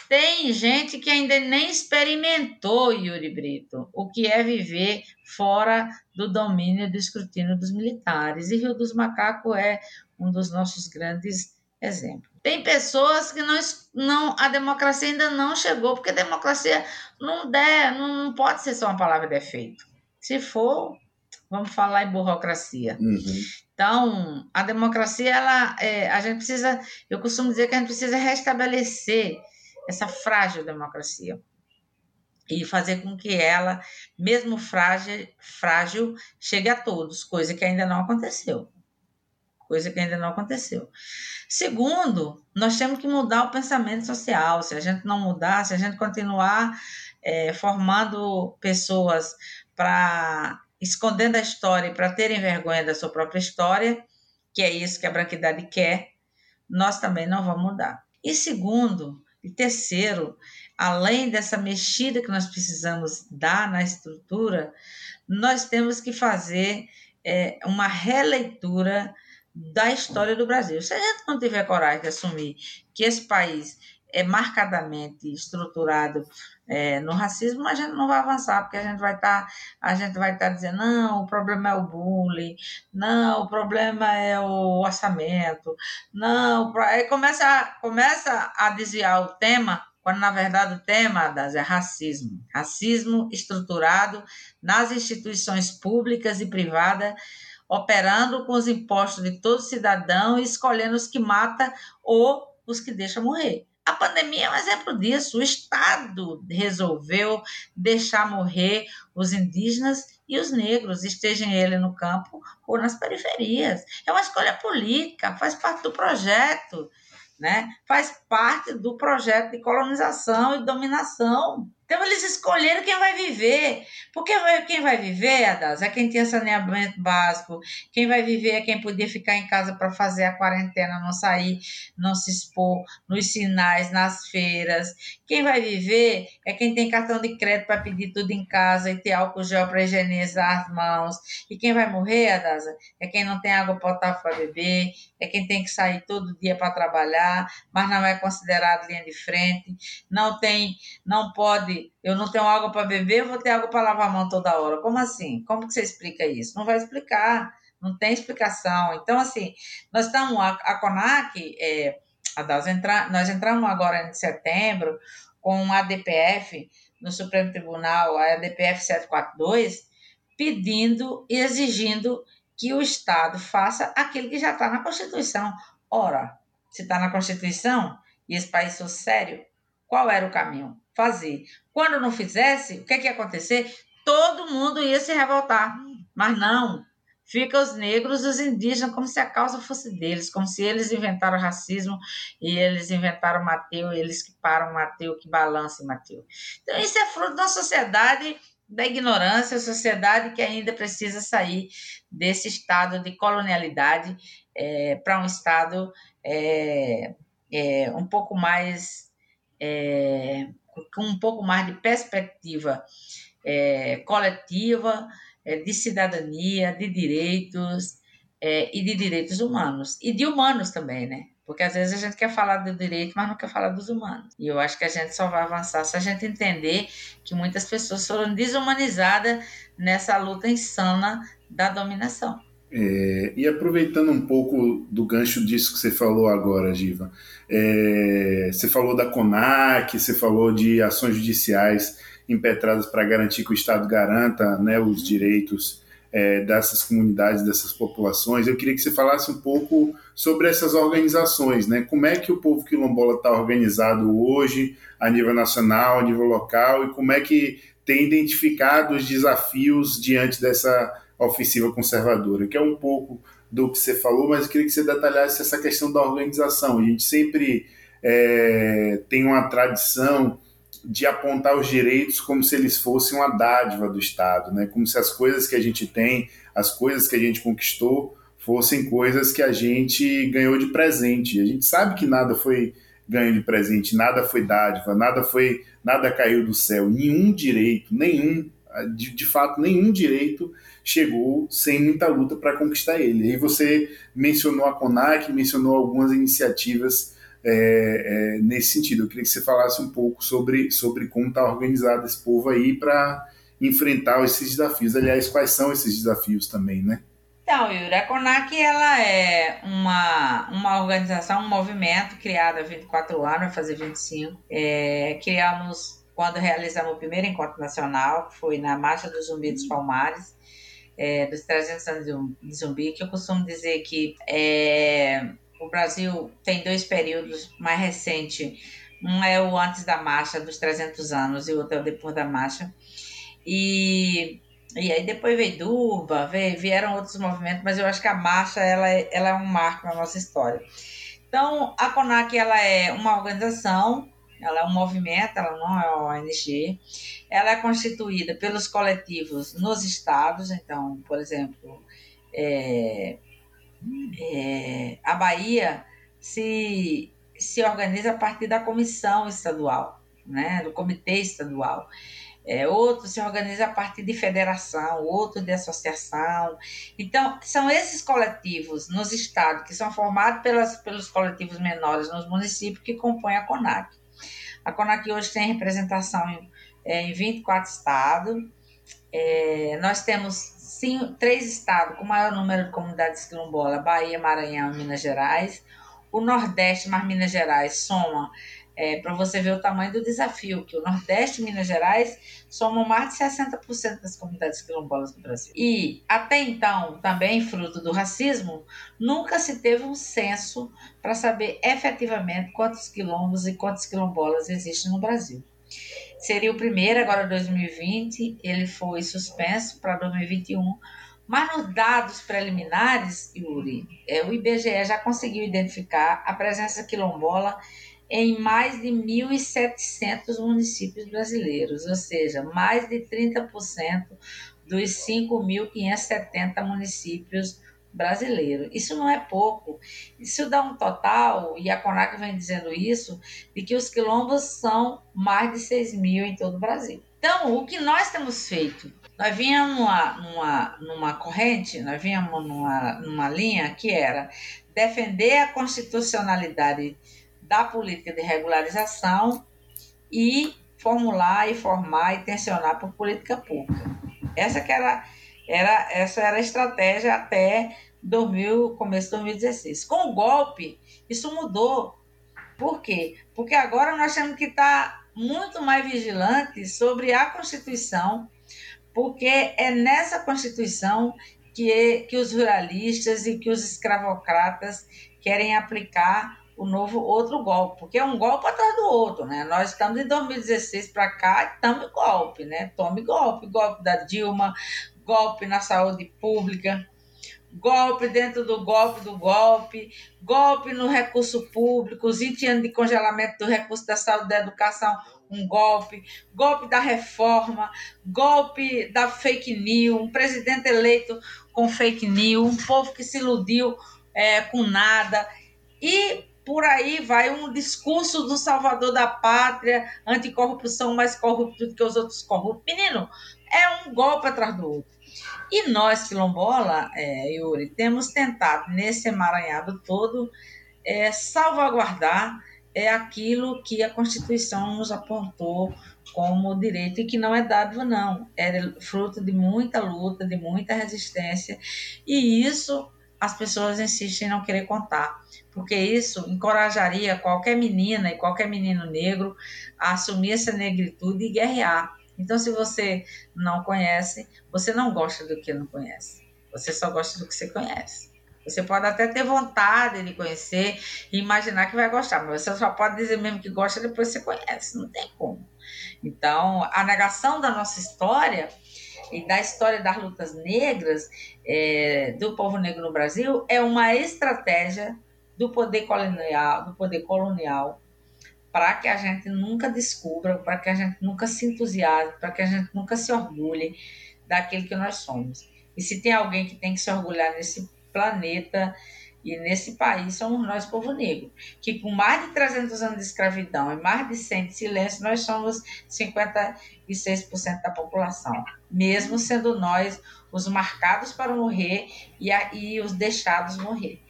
C: tem gente que ainda nem experimentou, Yuri Brito, o que é viver fora do domínio do escrutínio dos militares. E Rio dos Macacos é um dos nossos grandes exemplos. Tem pessoas que não, não a democracia ainda não chegou, porque democracia não, der, não pode ser só uma palavra de efeito. Se for, Vamos falar em burocracia. Uhum. Então, a democracia, ela, é, a gente precisa, eu costumo dizer que a gente precisa restabelecer essa frágil democracia e fazer com que ela, mesmo frágil, frágil, chegue a todos, coisa que ainda não aconteceu. Coisa que ainda não aconteceu. Segundo, nós temos que mudar o pensamento social. Se a gente não mudar, se a gente continuar é, formando pessoas para escondendo a história para terem vergonha da sua própria história, que é isso que a branquidade quer, nós também não vamos mudar. E segundo, e terceiro, além dessa mexida que nós precisamos dar na estrutura, nós temos que fazer é, uma releitura da história do Brasil. Se a gente não tiver coragem de assumir que esse país é marcadamente estruturado é, no racismo, a gente não vai avançar, porque a gente vai estar, tá, a gente vai estar tá dizendo, não, o problema é o bullying, não, o problema é o orçamento, não, aí começa, começa a desviar o tema, quando na verdade o tema das é racismo. Racismo estruturado nas instituições públicas e privadas, operando com os impostos de todo cidadão e escolhendo os que mata ou os que deixa morrer. A pandemia é um exemplo disso. O Estado resolveu deixar morrer os indígenas e os negros, estejam ele no campo ou nas periferias. É uma escolha política, faz parte do projeto, né? faz parte do projeto de colonização e dominação então eles escolheram quem vai viver. Porque quem vai viver, Adas, é quem tinha saneamento básico. Quem vai viver é quem podia ficar em casa para fazer a quarentena, não sair, não se expor nos sinais, nas feiras. Quem vai viver é quem tem cartão de crédito para pedir tudo em casa e ter álcool gel para higienizar as mãos. E quem vai morrer, Adasa, é quem não tem água potável para beber, é quem tem que sair todo dia para trabalhar, mas não é considerado linha de frente, não tem, não pode pode, eu não tenho água para beber, eu vou ter água para lavar a mão toda hora. Como assim? Como que você explica isso? Não vai explicar, não tem explicação. Então, assim, nós estamos, a, a CONAC, é, a nós, entra, nós entramos agora em setembro com a ADPF no Supremo Tribunal, a ADPF 742, pedindo e exigindo que o Estado faça aquilo que já está na Constituição. Ora, se está na Constituição e esse país fosse sério, qual era o caminho? Fazer. Quando não fizesse, o que, é que ia acontecer? Todo mundo ia se revoltar. Mas não. Fica os negros os indígenas como se a causa fosse deles, como se eles inventaram racismo e eles inventaram Mateu, eles que param Mateu, que balançam Mateu. Então, isso é fruto da sociedade da ignorância, sociedade que ainda precisa sair desse estado de colonialidade é, para um estado é, é, um pouco mais é, com um pouco mais de perspectiva é, coletiva, é, de cidadania, de direitos e de direitos humanos e de humanos também, né? Porque às vezes a gente quer falar do direito, mas não quer falar dos humanos. E eu acho que a gente só vai avançar se a gente entender que muitas pessoas foram desumanizadas nessa luta insana da dominação.
B: É, e aproveitando um pouco do gancho disso que você falou agora, Giva, é, você falou da CONAC, você falou de ações judiciais impetradas para garantir que o Estado garanta né, os direitos é, dessas comunidades, dessas populações. Eu queria que você falasse um pouco sobre essas organizações, né? Como é que o povo quilombola está organizado hoje, a nível nacional, a nível local, e como é que tem identificado os desafios diante dessa ofensiva conservadora, que é um pouco do que você falou, mas eu queria que você detalhasse essa questão da organização. A gente sempre é, tem uma tradição de apontar os direitos como se eles fossem uma dádiva do Estado, né? como se as coisas que a gente tem, as coisas que a gente conquistou, fossem coisas que a gente ganhou de presente. A gente sabe que nada foi ganho de presente, nada foi dádiva, nada foi, nada caiu do céu, nenhum direito, nenhum, de, de fato, nenhum direito chegou sem muita luta para conquistar ele. E você mencionou a CONAC, mencionou algumas iniciativas é, é, nesse sentido. Eu queria que você falasse um pouco sobre, sobre como está organizado esse povo aí para enfrentar esses desafios. Aliás, quais são esses desafios também, né?
C: Então, Yuri, a CONAC ela é uma, uma organização, um movimento criado há 24 anos, vai fazer 25. É, criamos quando realizamos o primeiro encontro nacional, que foi na Marcha do Zumbi dos Palmares, é, dos 300 anos de Zumbi, que eu costumo dizer que é, o Brasil tem dois períodos mais recentes. Um é o antes da marcha, dos 300 anos, e o outro é o depois da marcha. E, e aí depois veio Durba, veio, vieram outros movimentos, mas eu acho que a marcha ela é, ela é um marco na nossa história. Então, a CONAC ela é uma organização, ela é um movimento, ela não é uma ONG. Ela é constituída pelos coletivos nos estados, então, por exemplo, é, é, a Bahia se, se organiza a partir da comissão estadual, né, do comitê estadual. É, outro se organiza a partir de federação, outro de associação. Então, são esses coletivos nos estados, que são formados pelas, pelos coletivos menores nos municípios, que compõem a CONAC. A CONAC hoje tem representação em, é, em 24 estados. É, nós temos cinco, três estados com maior número de comunidades quilombolas, Bahia, Maranhão e Minas Gerais. O Nordeste mais Minas Gerais soma, é, para você ver o tamanho do desafio, que o Nordeste e Minas Gerais somam mais de 60% das comunidades quilombolas do Brasil. E, até então, também fruto do racismo, nunca se teve um censo para saber efetivamente quantos quilombos e quantas quilombolas existem no Brasil. Seria o primeiro, agora 2020, ele foi suspenso para 2021. Mas nos dados preliminares, Yuri, é, o IBGE já conseguiu identificar a presença quilombola em mais de 1.700 municípios brasileiros, ou seja, mais de 30% dos 5.570 municípios brasileiro. Isso não é pouco. Isso dá um total, e a CONAC vem dizendo isso, de que os quilombos são mais de 6 mil em todo o Brasil. Então, o que nós temos feito? Nós vínhamos numa, numa, numa corrente, nós vínhamos numa, numa linha que era defender a constitucionalidade da política de regularização e formular e formar e tensionar por política pública. Essa que era, era, essa era a estratégia até 2000, começo de 2016. Com o golpe, isso mudou. Por quê? Porque agora nós temos que estar muito mais vigilantes sobre a Constituição, porque é nessa Constituição que, que os ruralistas e que os escravocratas querem aplicar o novo outro golpe, porque é um golpe atrás do outro, né? Nós estamos em 2016 para cá, estamos golpe, né? Tome golpe, golpe da Dilma, golpe na saúde pública, golpe dentro do golpe do golpe, golpe no recurso público, os 20 anos de congelamento do recurso da saúde da educação, um golpe, golpe da reforma, golpe da fake news, um presidente eleito com fake news, um povo que se iludiu é, com nada. E por aí vai um discurso do salvador da pátria, anticorrupção mais corrupto do que os outros corruptos. Menino, é um golpe atrás do outro. E nós, quilombola, é, Yuri, temos tentado, nesse emaranhado todo, é, salvaguardar é, aquilo que a Constituição nos apontou como direito e que não é dádiva, não. É fruto de muita luta, de muita resistência. E isso as pessoas insistem em não querer contar, porque isso encorajaria qualquer menina e qualquer menino negro a assumir essa negritude e guerrear. Então, se você não conhece, você não gosta do que não conhece. Você só gosta do que você conhece. Você pode até ter vontade de conhecer e imaginar que vai gostar, mas você só pode dizer mesmo que gosta depois que você conhece. Não tem como. Então, a negação da nossa história e da história das lutas negras é, do povo negro no Brasil é uma estratégia do poder colonial, do poder colonial para que a gente nunca descubra, para que a gente nunca se entusiasme, para que a gente nunca se orgulhe daquilo que nós somos. E se tem alguém que tem que se orgulhar nesse planeta e nesse país somos nós, povo negro, que com mais de 300 anos de escravidão e mais de 100 de silêncio, nós somos 56% da população, mesmo sendo nós os marcados para morrer e, a, e os deixados morrer.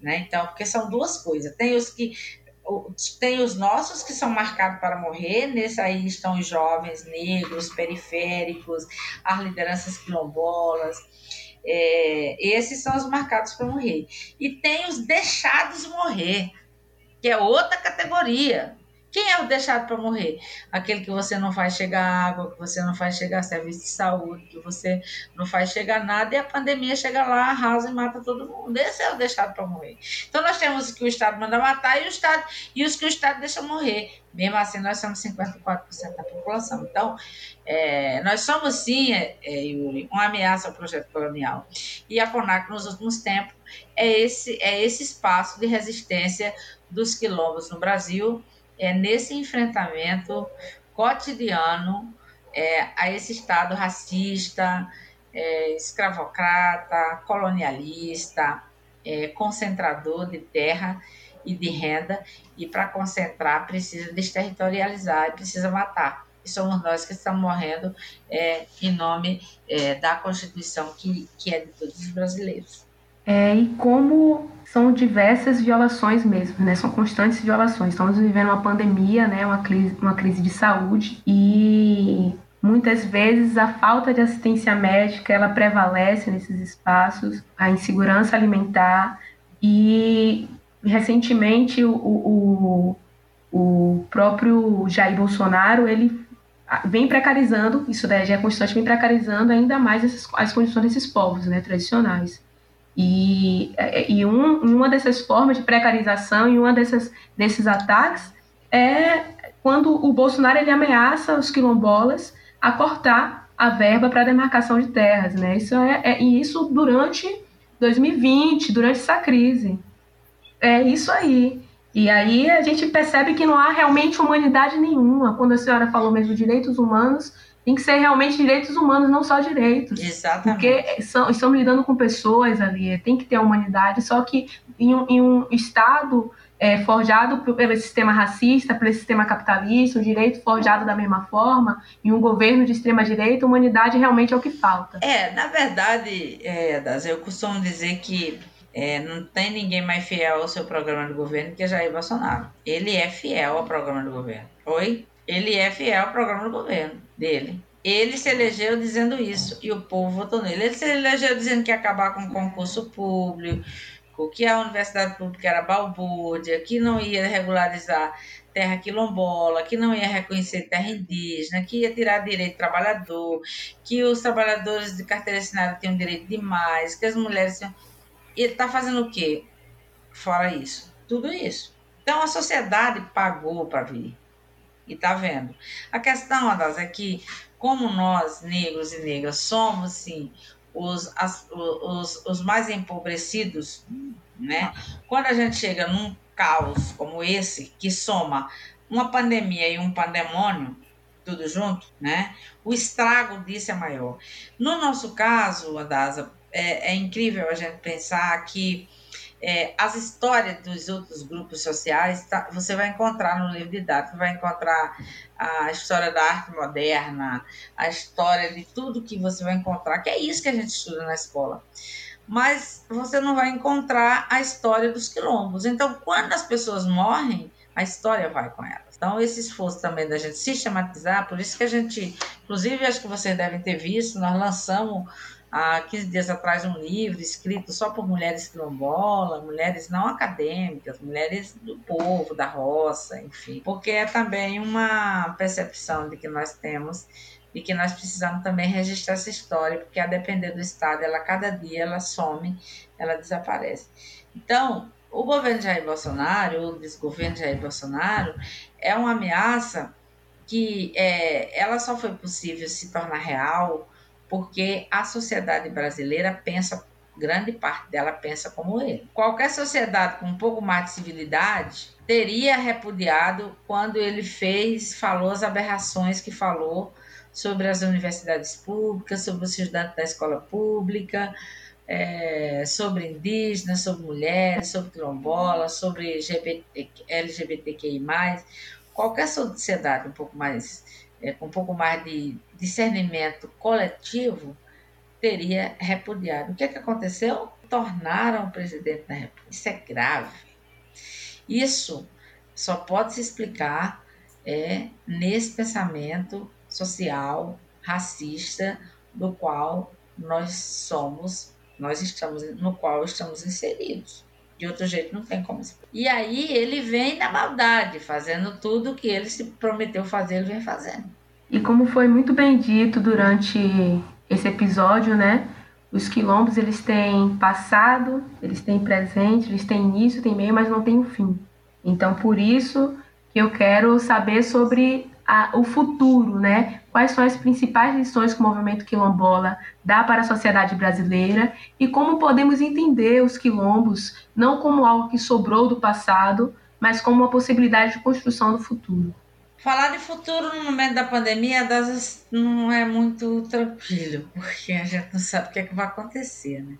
C: Né? Então, porque são duas coisas. Tem os que tem os nossos que são marcados para morrer, nesse aí estão os jovens negros, periféricos, as lideranças quilombolas, é, esses são os marcados para morrer. E tem os deixados morrer, que é outra categoria. Quem é o deixado para morrer? Aquele que você não faz chegar água, que você não faz chegar serviço de saúde, que você não faz chegar nada e a pandemia chega lá, arrasa e mata todo mundo. Esse é o deixado para morrer. Então nós temos os que o Estado manda matar e, o Estado, e os que o Estado deixa morrer. Mesmo assim, nós somos 54% da população. Então, é, nós somos sim, é, é, Yuri, uma ameaça ao projeto colonial. E a CONAC, nos últimos tempos, é esse, é esse espaço de resistência dos quilombos no Brasil é nesse enfrentamento cotidiano é, a esse Estado racista, é, escravocrata, colonialista, é, concentrador de terra e de renda, e para concentrar precisa desterritorializar, precisa matar. E somos nós que estamos morrendo é, em nome é, da Constituição que, que é de todos os brasileiros.
A: É, e como são diversas violações mesmo, né? São constantes violações. Estamos vivendo uma pandemia, né? Uma crise, uma crise de saúde e muitas vezes a falta de assistência médica ela prevalece nesses espaços, a insegurança alimentar e recentemente o, o, o próprio Jair Bolsonaro ele vem precarizando, isso daí já é constante, vem precarizando ainda mais essas, as condições desses povos né, tradicionais. E, é, e um, uma dessas formas de precarização e uma dessas, desses ataques é quando o Bolsonaro ele ameaça os quilombolas a cortar a verba para demarcação de terras, né? Isso é, é e isso durante 2020, durante essa crise. É isso aí. E aí a gente percebe que não há realmente humanidade nenhuma. Quando a senhora falou mesmo direitos humanos, tem que ser realmente direitos humanos, não só direitos.
C: Exatamente.
A: Porque são, estamos lidando com pessoas ali, tem que ter a humanidade, só que em um, em um Estado é, forjado pelo sistema racista, pelo sistema capitalista, o direito forjado da mesma forma, em um governo de extrema-direita, a humanidade realmente é o que falta.
C: É, na verdade, é, eu costumo dizer que é, não tem ninguém mais fiel ao seu programa de governo que Jair Bolsonaro. Ele é fiel ao programa do governo. Oi? ele é fiel ao programa do governo dele. Ele se elegeu dizendo isso e o povo votou nele. Ele se elegeu dizendo que ia acabar com o concurso público, que a universidade pública era balbúrdia, que não ia regularizar terra quilombola, que não ia reconhecer terra indígena, que ia tirar direito do trabalhador, que os trabalhadores de carteira assinada tinham direito demais, que as mulheres tinham... Ele está fazendo o quê? Fora isso. Tudo isso. Então a sociedade pagou para vir. E está vendo. A questão, Adas, é que como nós, negros e negras, somos, sim, os, as, os, os mais empobrecidos, né? Quando a gente chega num caos como esse, que soma uma pandemia e um pandemônio, tudo junto, né? O estrago disso é maior. No nosso caso, Adasa, é, é incrível a gente pensar que é, as histórias dos outros grupos sociais, tá, você vai encontrar no livro didático, vai encontrar a história da arte moderna, a história de tudo que você vai encontrar, que é isso que a gente estuda na escola. Mas você não vai encontrar a história dos quilombos. Então, quando as pessoas morrem, a história vai com elas. Então, esse esforço também da gente sistematizar, por isso que a gente, inclusive, acho que vocês devem ter visto, nós lançamos há 15 dias atrás um livro escrito só por mulheres quilombolas, mulheres não acadêmicas, mulheres do povo, da roça, enfim, porque é também uma percepção de que nós temos e que nós precisamos também registrar essa história, porque a depender do Estado, ela cada dia ela some, ela desaparece. Então, o governo Jair Bolsonaro, o desgoverno Jair Bolsonaro, é uma ameaça que é, ela só foi possível se tornar real porque a sociedade brasileira pensa, grande parte dela pensa como ele. Qualquer sociedade com um pouco mais de civilidade teria repudiado quando ele fez, falou as aberrações que falou sobre as universidades públicas, sobre os estudantes da escola pública, é, sobre indígenas, sobre mulheres, sobre quilombolas, sobre LGBT, LGBTQI+, qualquer sociedade um pouco mais é, com um pouco mais de discernimento coletivo, teria repudiado. O que, é que aconteceu? Tornaram o presidente da República. Isso é grave. Isso só pode se explicar é, nesse pensamento social, racista, do qual nós somos, nós estamos, no qual estamos inseridos. De outro jeito não tem como. E aí ele vem na maldade, fazendo tudo que ele se prometeu fazer, ele vem fazendo.
A: E como foi muito bem dito durante esse episódio, né? Os quilombos eles têm passado, eles têm presente, eles têm início, têm meio, mas não têm fim. Então por isso que eu quero saber sobre a, o futuro, né? Quais são as principais lições que o movimento quilombola dá para a sociedade brasileira e como podemos entender os quilombos não como algo que sobrou do passado, mas como uma possibilidade de construção do futuro.
C: Falar de futuro no momento da pandemia às vezes não é muito tranquilo, porque a gente não sabe o que, é que vai acontecer, né?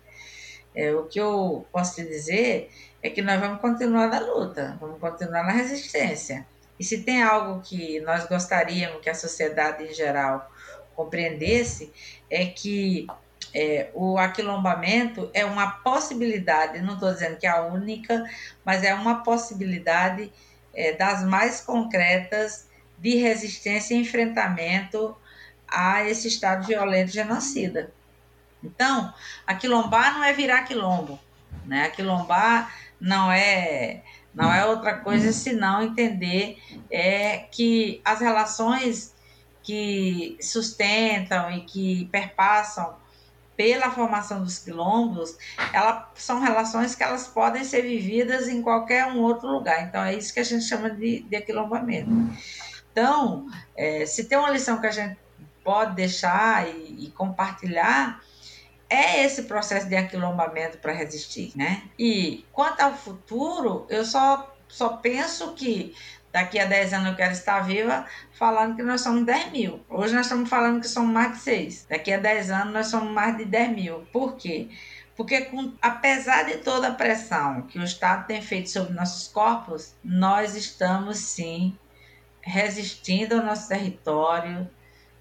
C: É, o que eu posso te dizer é que nós vamos continuar na luta, vamos continuar na resistência. E se tem algo que nós gostaríamos que a sociedade em geral compreendesse, é que é, o aquilombamento é uma possibilidade, não estou dizendo que é a única, mas é uma possibilidade é, das mais concretas de resistência e enfrentamento a esse estado violento genocida. Então, aquilombar não é virar quilombo, né? Aquilombar não é não é outra coisa senão entender é que as relações que sustentam e que perpassam pela formação dos quilombos, elas são relações que elas podem ser vividas em qualquer um outro lugar. Então é isso que a gente chama de, de. Então, é, se tem uma lição que a gente pode deixar e, e compartilhar, é esse processo de aquilombamento para resistir, né? E quanto ao futuro, eu só, só penso que daqui a 10 anos eu quero estar viva falando que nós somos 10 mil. Hoje nós estamos falando que somos mais de 6. Daqui a 10 anos nós somos mais de 10 mil. Por quê? Porque, com, apesar de toda a pressão que o Estado tem feito sobre nossos corpos, nós estamos sim resistindo ao nosso território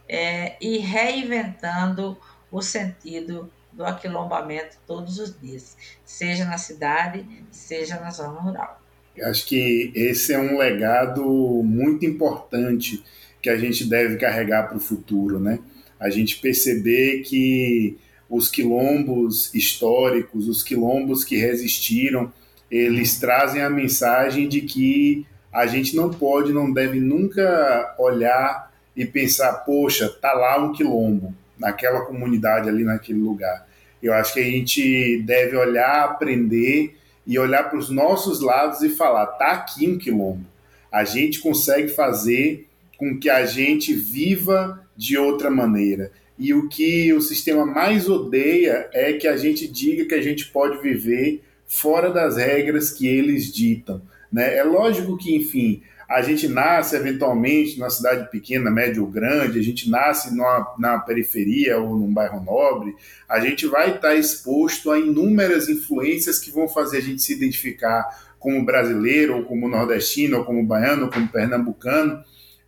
C: é, e reinventando o sentido do aquilombamento todos os dias, seja na cidade, seja na zona rural.
B: Acho que esse é um legado muito importante que a gente deve carregar para o futuro, né? A gente perceber que os quilombos históricos, os quilombos que resistiram, eles trazem a mensagem de que a gente não pode, não deve nunca olhar e pensar, poxa, tá lá um quilombo, naquela comunidade ali, naquele lugar. Eu acho que a gente deve olhar, aprender e olhar para os nossos lados e falar: tá aqui um quilombo. A gente consegue fazer com que a gente viva de outra maneira. E o que o sistema mais odeia é que a gente diga que a gente pode viver fora das regras que eles ditam. Né? É lógico que, enfim, a gente nasce eventualmente numa cidade pequena, média ou grande, a gente nasce numa, na periferia ou num bairro nobre, a gente vai estar exposto a inúmeras influências que vão fazer a gente se identificar como brasileiro, ou como nordestino, ou como baiano, ou como pernambucano,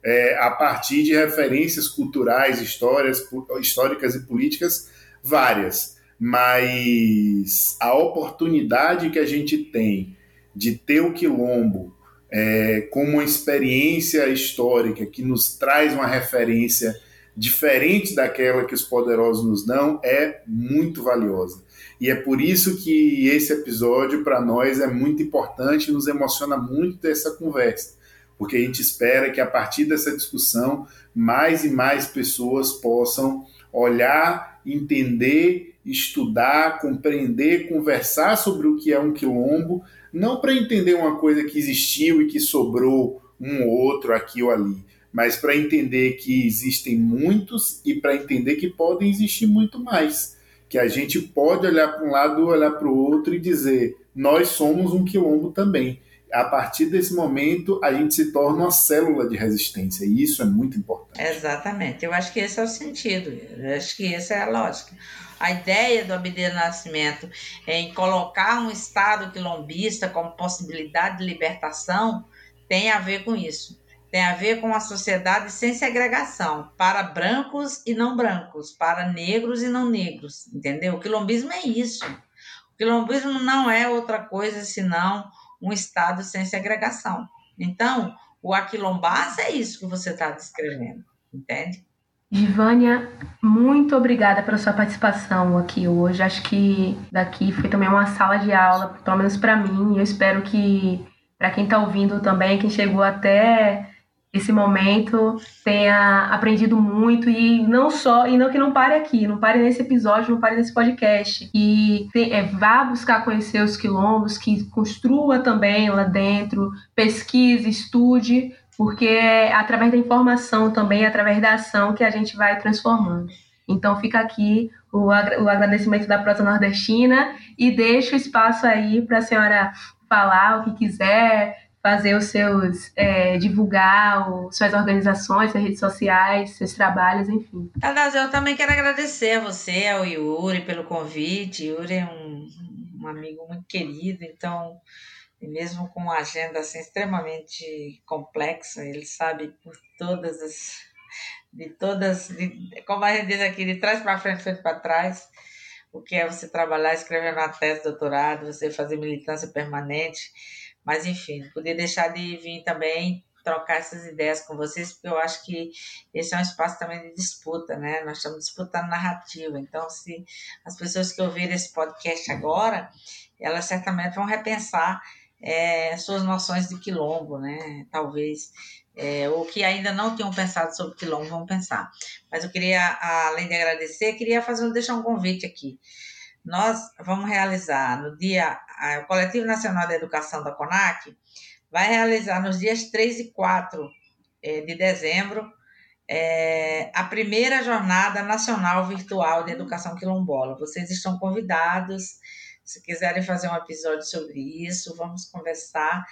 B: é, a partir de referências culturais, histórias, históricas e políticas várias. Mas a oportunidade que a gente tem de ter o quilombo é, como uma experiência histórica que nos traz uma referência diferente daquela que os poderosos nos dão é muito valiosa. E é por isso que esse episódio para nós é muito importante e nos emociona muito dessa conversa, porque a gente espera que a partir dessa discussão mais e mais pessoas possam olhar, entender, estudar, compreender, conversar sobre o que é um quilombo não para entender uma coisa que existiu e que sobrou um ou outro aqui ou ali, mas para entender que existem muitos e para entender que podem existir muito mais. Que a gente pode olhar para um lado, olhar para o outro e dizer: nós somos um quilombo também. A partir desse momento, a gente se torna uma célula de resistência, e isso é muito importante.
C: Exatamente. Eu acho que esse é o sentido, eu acho que essa é a lógica. A ideia do Abdias Nascimento em colocar um Estado quilombista como possibilidade de libertação tem a ver com isso. Tem a ver com uma sociedade sem segregação, para brancos e não brancos, para negros e não negros, entendeu? O quilombismo é isso. O quilombismo não é outra coisa senão um Estado sem segregação. Então, o aquilombaço é isso que você está descrevendo, entende?
A: Givânia, muito obrigada pela sua participação aqui hoje. Acho que daqui foi também uma sala de aula, pelo menos para mim. E eu espero que para quem está ouvindo também, quem chegou até esse momento, tenha aprendido muito e não só, e não que não pare aqui, não pare nesse episódio, não pare nesse podcast. E é, vá buscar conhecer os quilombos, que construa também lá dentro, pesquise, estude, porque é através da informação também, através da ação que a gente vai transformando. Então fica aqui o, o agradecimento da Prosa Nordestina e deixo o espaço aí para a senhora falar o que quiser, fazer os seus, é, divulgar o, suas organizações, suas redes sociais, seus trabalhos, enfim.
C: Aliás, eu também quero agradecer a você, ao Yuri, pelo convite. Yuri é um, um amigo muito querido, então mesmo com uma agenda assim, extremamente complexa, ele sabe por todas as. de todas. De, como a gente diz aqui, de trás para frente, frente para trás, o que é você trabalhar, escrever uma tese doutorado, você fazer militância permanente. Mas, enfim, não podia deixar de vir também trocar essas ideias com vocês, porque eu acho que esse é um espaço também de disputa, né? Nós estamos disputando narrativa. Então, se as pessoas que ouvirem esse podcast agora, elas certamente vão repensar é, suas noções de quilombo, né? Talvez. É, ou que ainda não tenham pensado sobre quilombo vão pensar. Mas eu queria, além de agradecer, queria fazer, deixar um convite aqui. Nós vamos realizar no dia, o Coletivo Nacional da Educação da CONAC vai realizar nos dias 3 e 4 é, de dezembro é, a primeira Jornada Nacional Virtual de Educação Quilombola. Vocês estão convidados se quiserem fazer um episódio sobre isso, vamos conversar.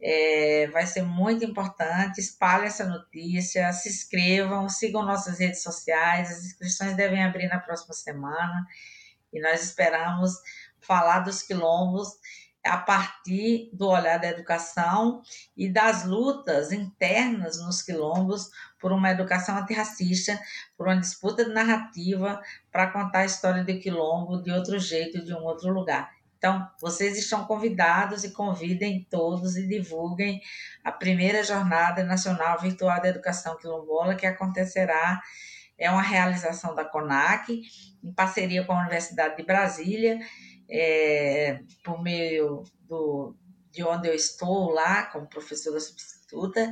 C: É, vai ser muito importante. Espalhe essa notícia, se inscrevam, sigam nossas redes sociais. As inscrições devem abrir na próxima semana e nós esperamos falar dos quilombos a partir do olhar da educação e das lutas internas nos quilombos por uma educação antirracista, por uma disputa de narrativa para contar a história do quilombo de outro jeito, de um outro lugar. Então, vocês estão convidados e convidem todos e divulguem a primeira Jornada Nacional Virtual da Educação Quilombola, que acontecerá, é uma realização da CONAC, em parceria com a Universidade de Brasília, é, por meio do, de onde eu estou lá, como professora substituta,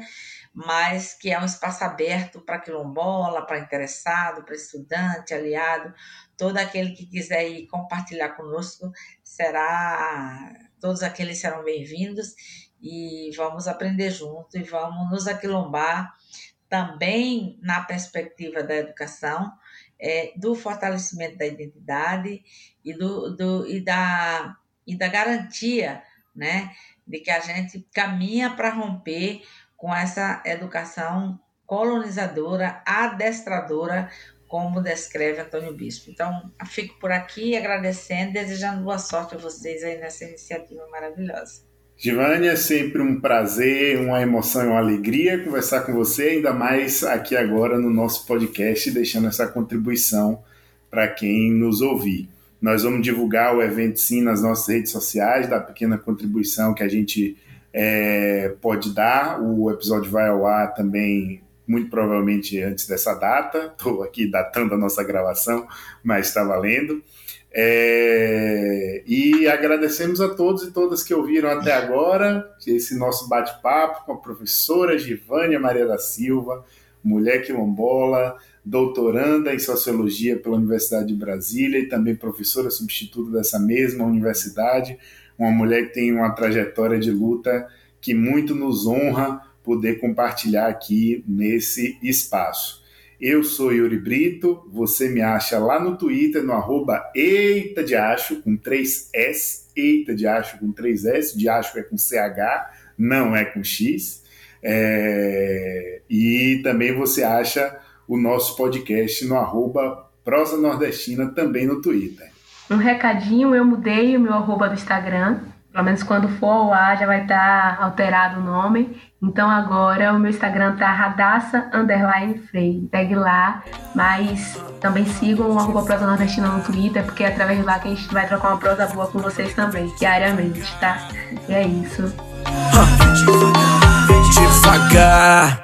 C: mas que é um espaço aberto para quilombola, para interessado, para estudante, aliado, todo aquele que quiser ir compartilhar conosco será, todos aqueles serão bem-vindos e vamos aprender junto e vamos nos aquilombar também na perspectiva da educação, é, do fortalecimento da identidade e, do, do, e, da, e da garantia né, de que a gente caminha para romper com essa educação colonizadora, adestradora, como descreve Antônio Bispo. Então, fico por aqui agradecendo, desejando boa sorte a vocês aí nessa iniciativa maravilhosa.
B: Givânia, é sempre um prazer, uma emoção e uma alegria conversar com você, ainda mais aqui agora no nosso podcast, deixando essa contribuição para quem nos ouvir. Nós vamos divulgar o evento sim nas nossas redes sociais, da pequena contribuição que a gente é, pode dar. O episódio vai ao ar também, muito provavelmente antes dessa data. Estou aqui datando a nossa gravação, mas está valendo. É, e agradecemos a todos e todas que ouviram até agora esse nosso bate-papo com a professora Givânia Maria da Silva, mulher quilombola, doutoranda em Sociologia pela Universidade de Brasília e também professora substituta dessa mesma universidade, uma mulher que tem uma trajetória de luta que muito nos honra poder compartilhar aqui nesse espaço. Eu sou Yuri Brito, você me acha lá no Twitter, no arroba Eita de Acho, com 3 S, Eita de Acho com 3 S, de Acho é com CH, não é com X. É... E também você acha o nosso podcast no arroba Prosa Nordestina, também no Twitter.
A: Um recadinho, eu mudei o meu arroba do Instagram, pelo menos quando for ao ar já vai estar tá alterado o nome. Então agora o meu Instagram tá Radassa Underline Frei. Pegue lá, mas também sigam o arroba Prosa Nordestina no Twitter, porque é através de lá que a gente vai trocar uma prosa boa com vocês também, diariamente, tá? E é isso. Devagar.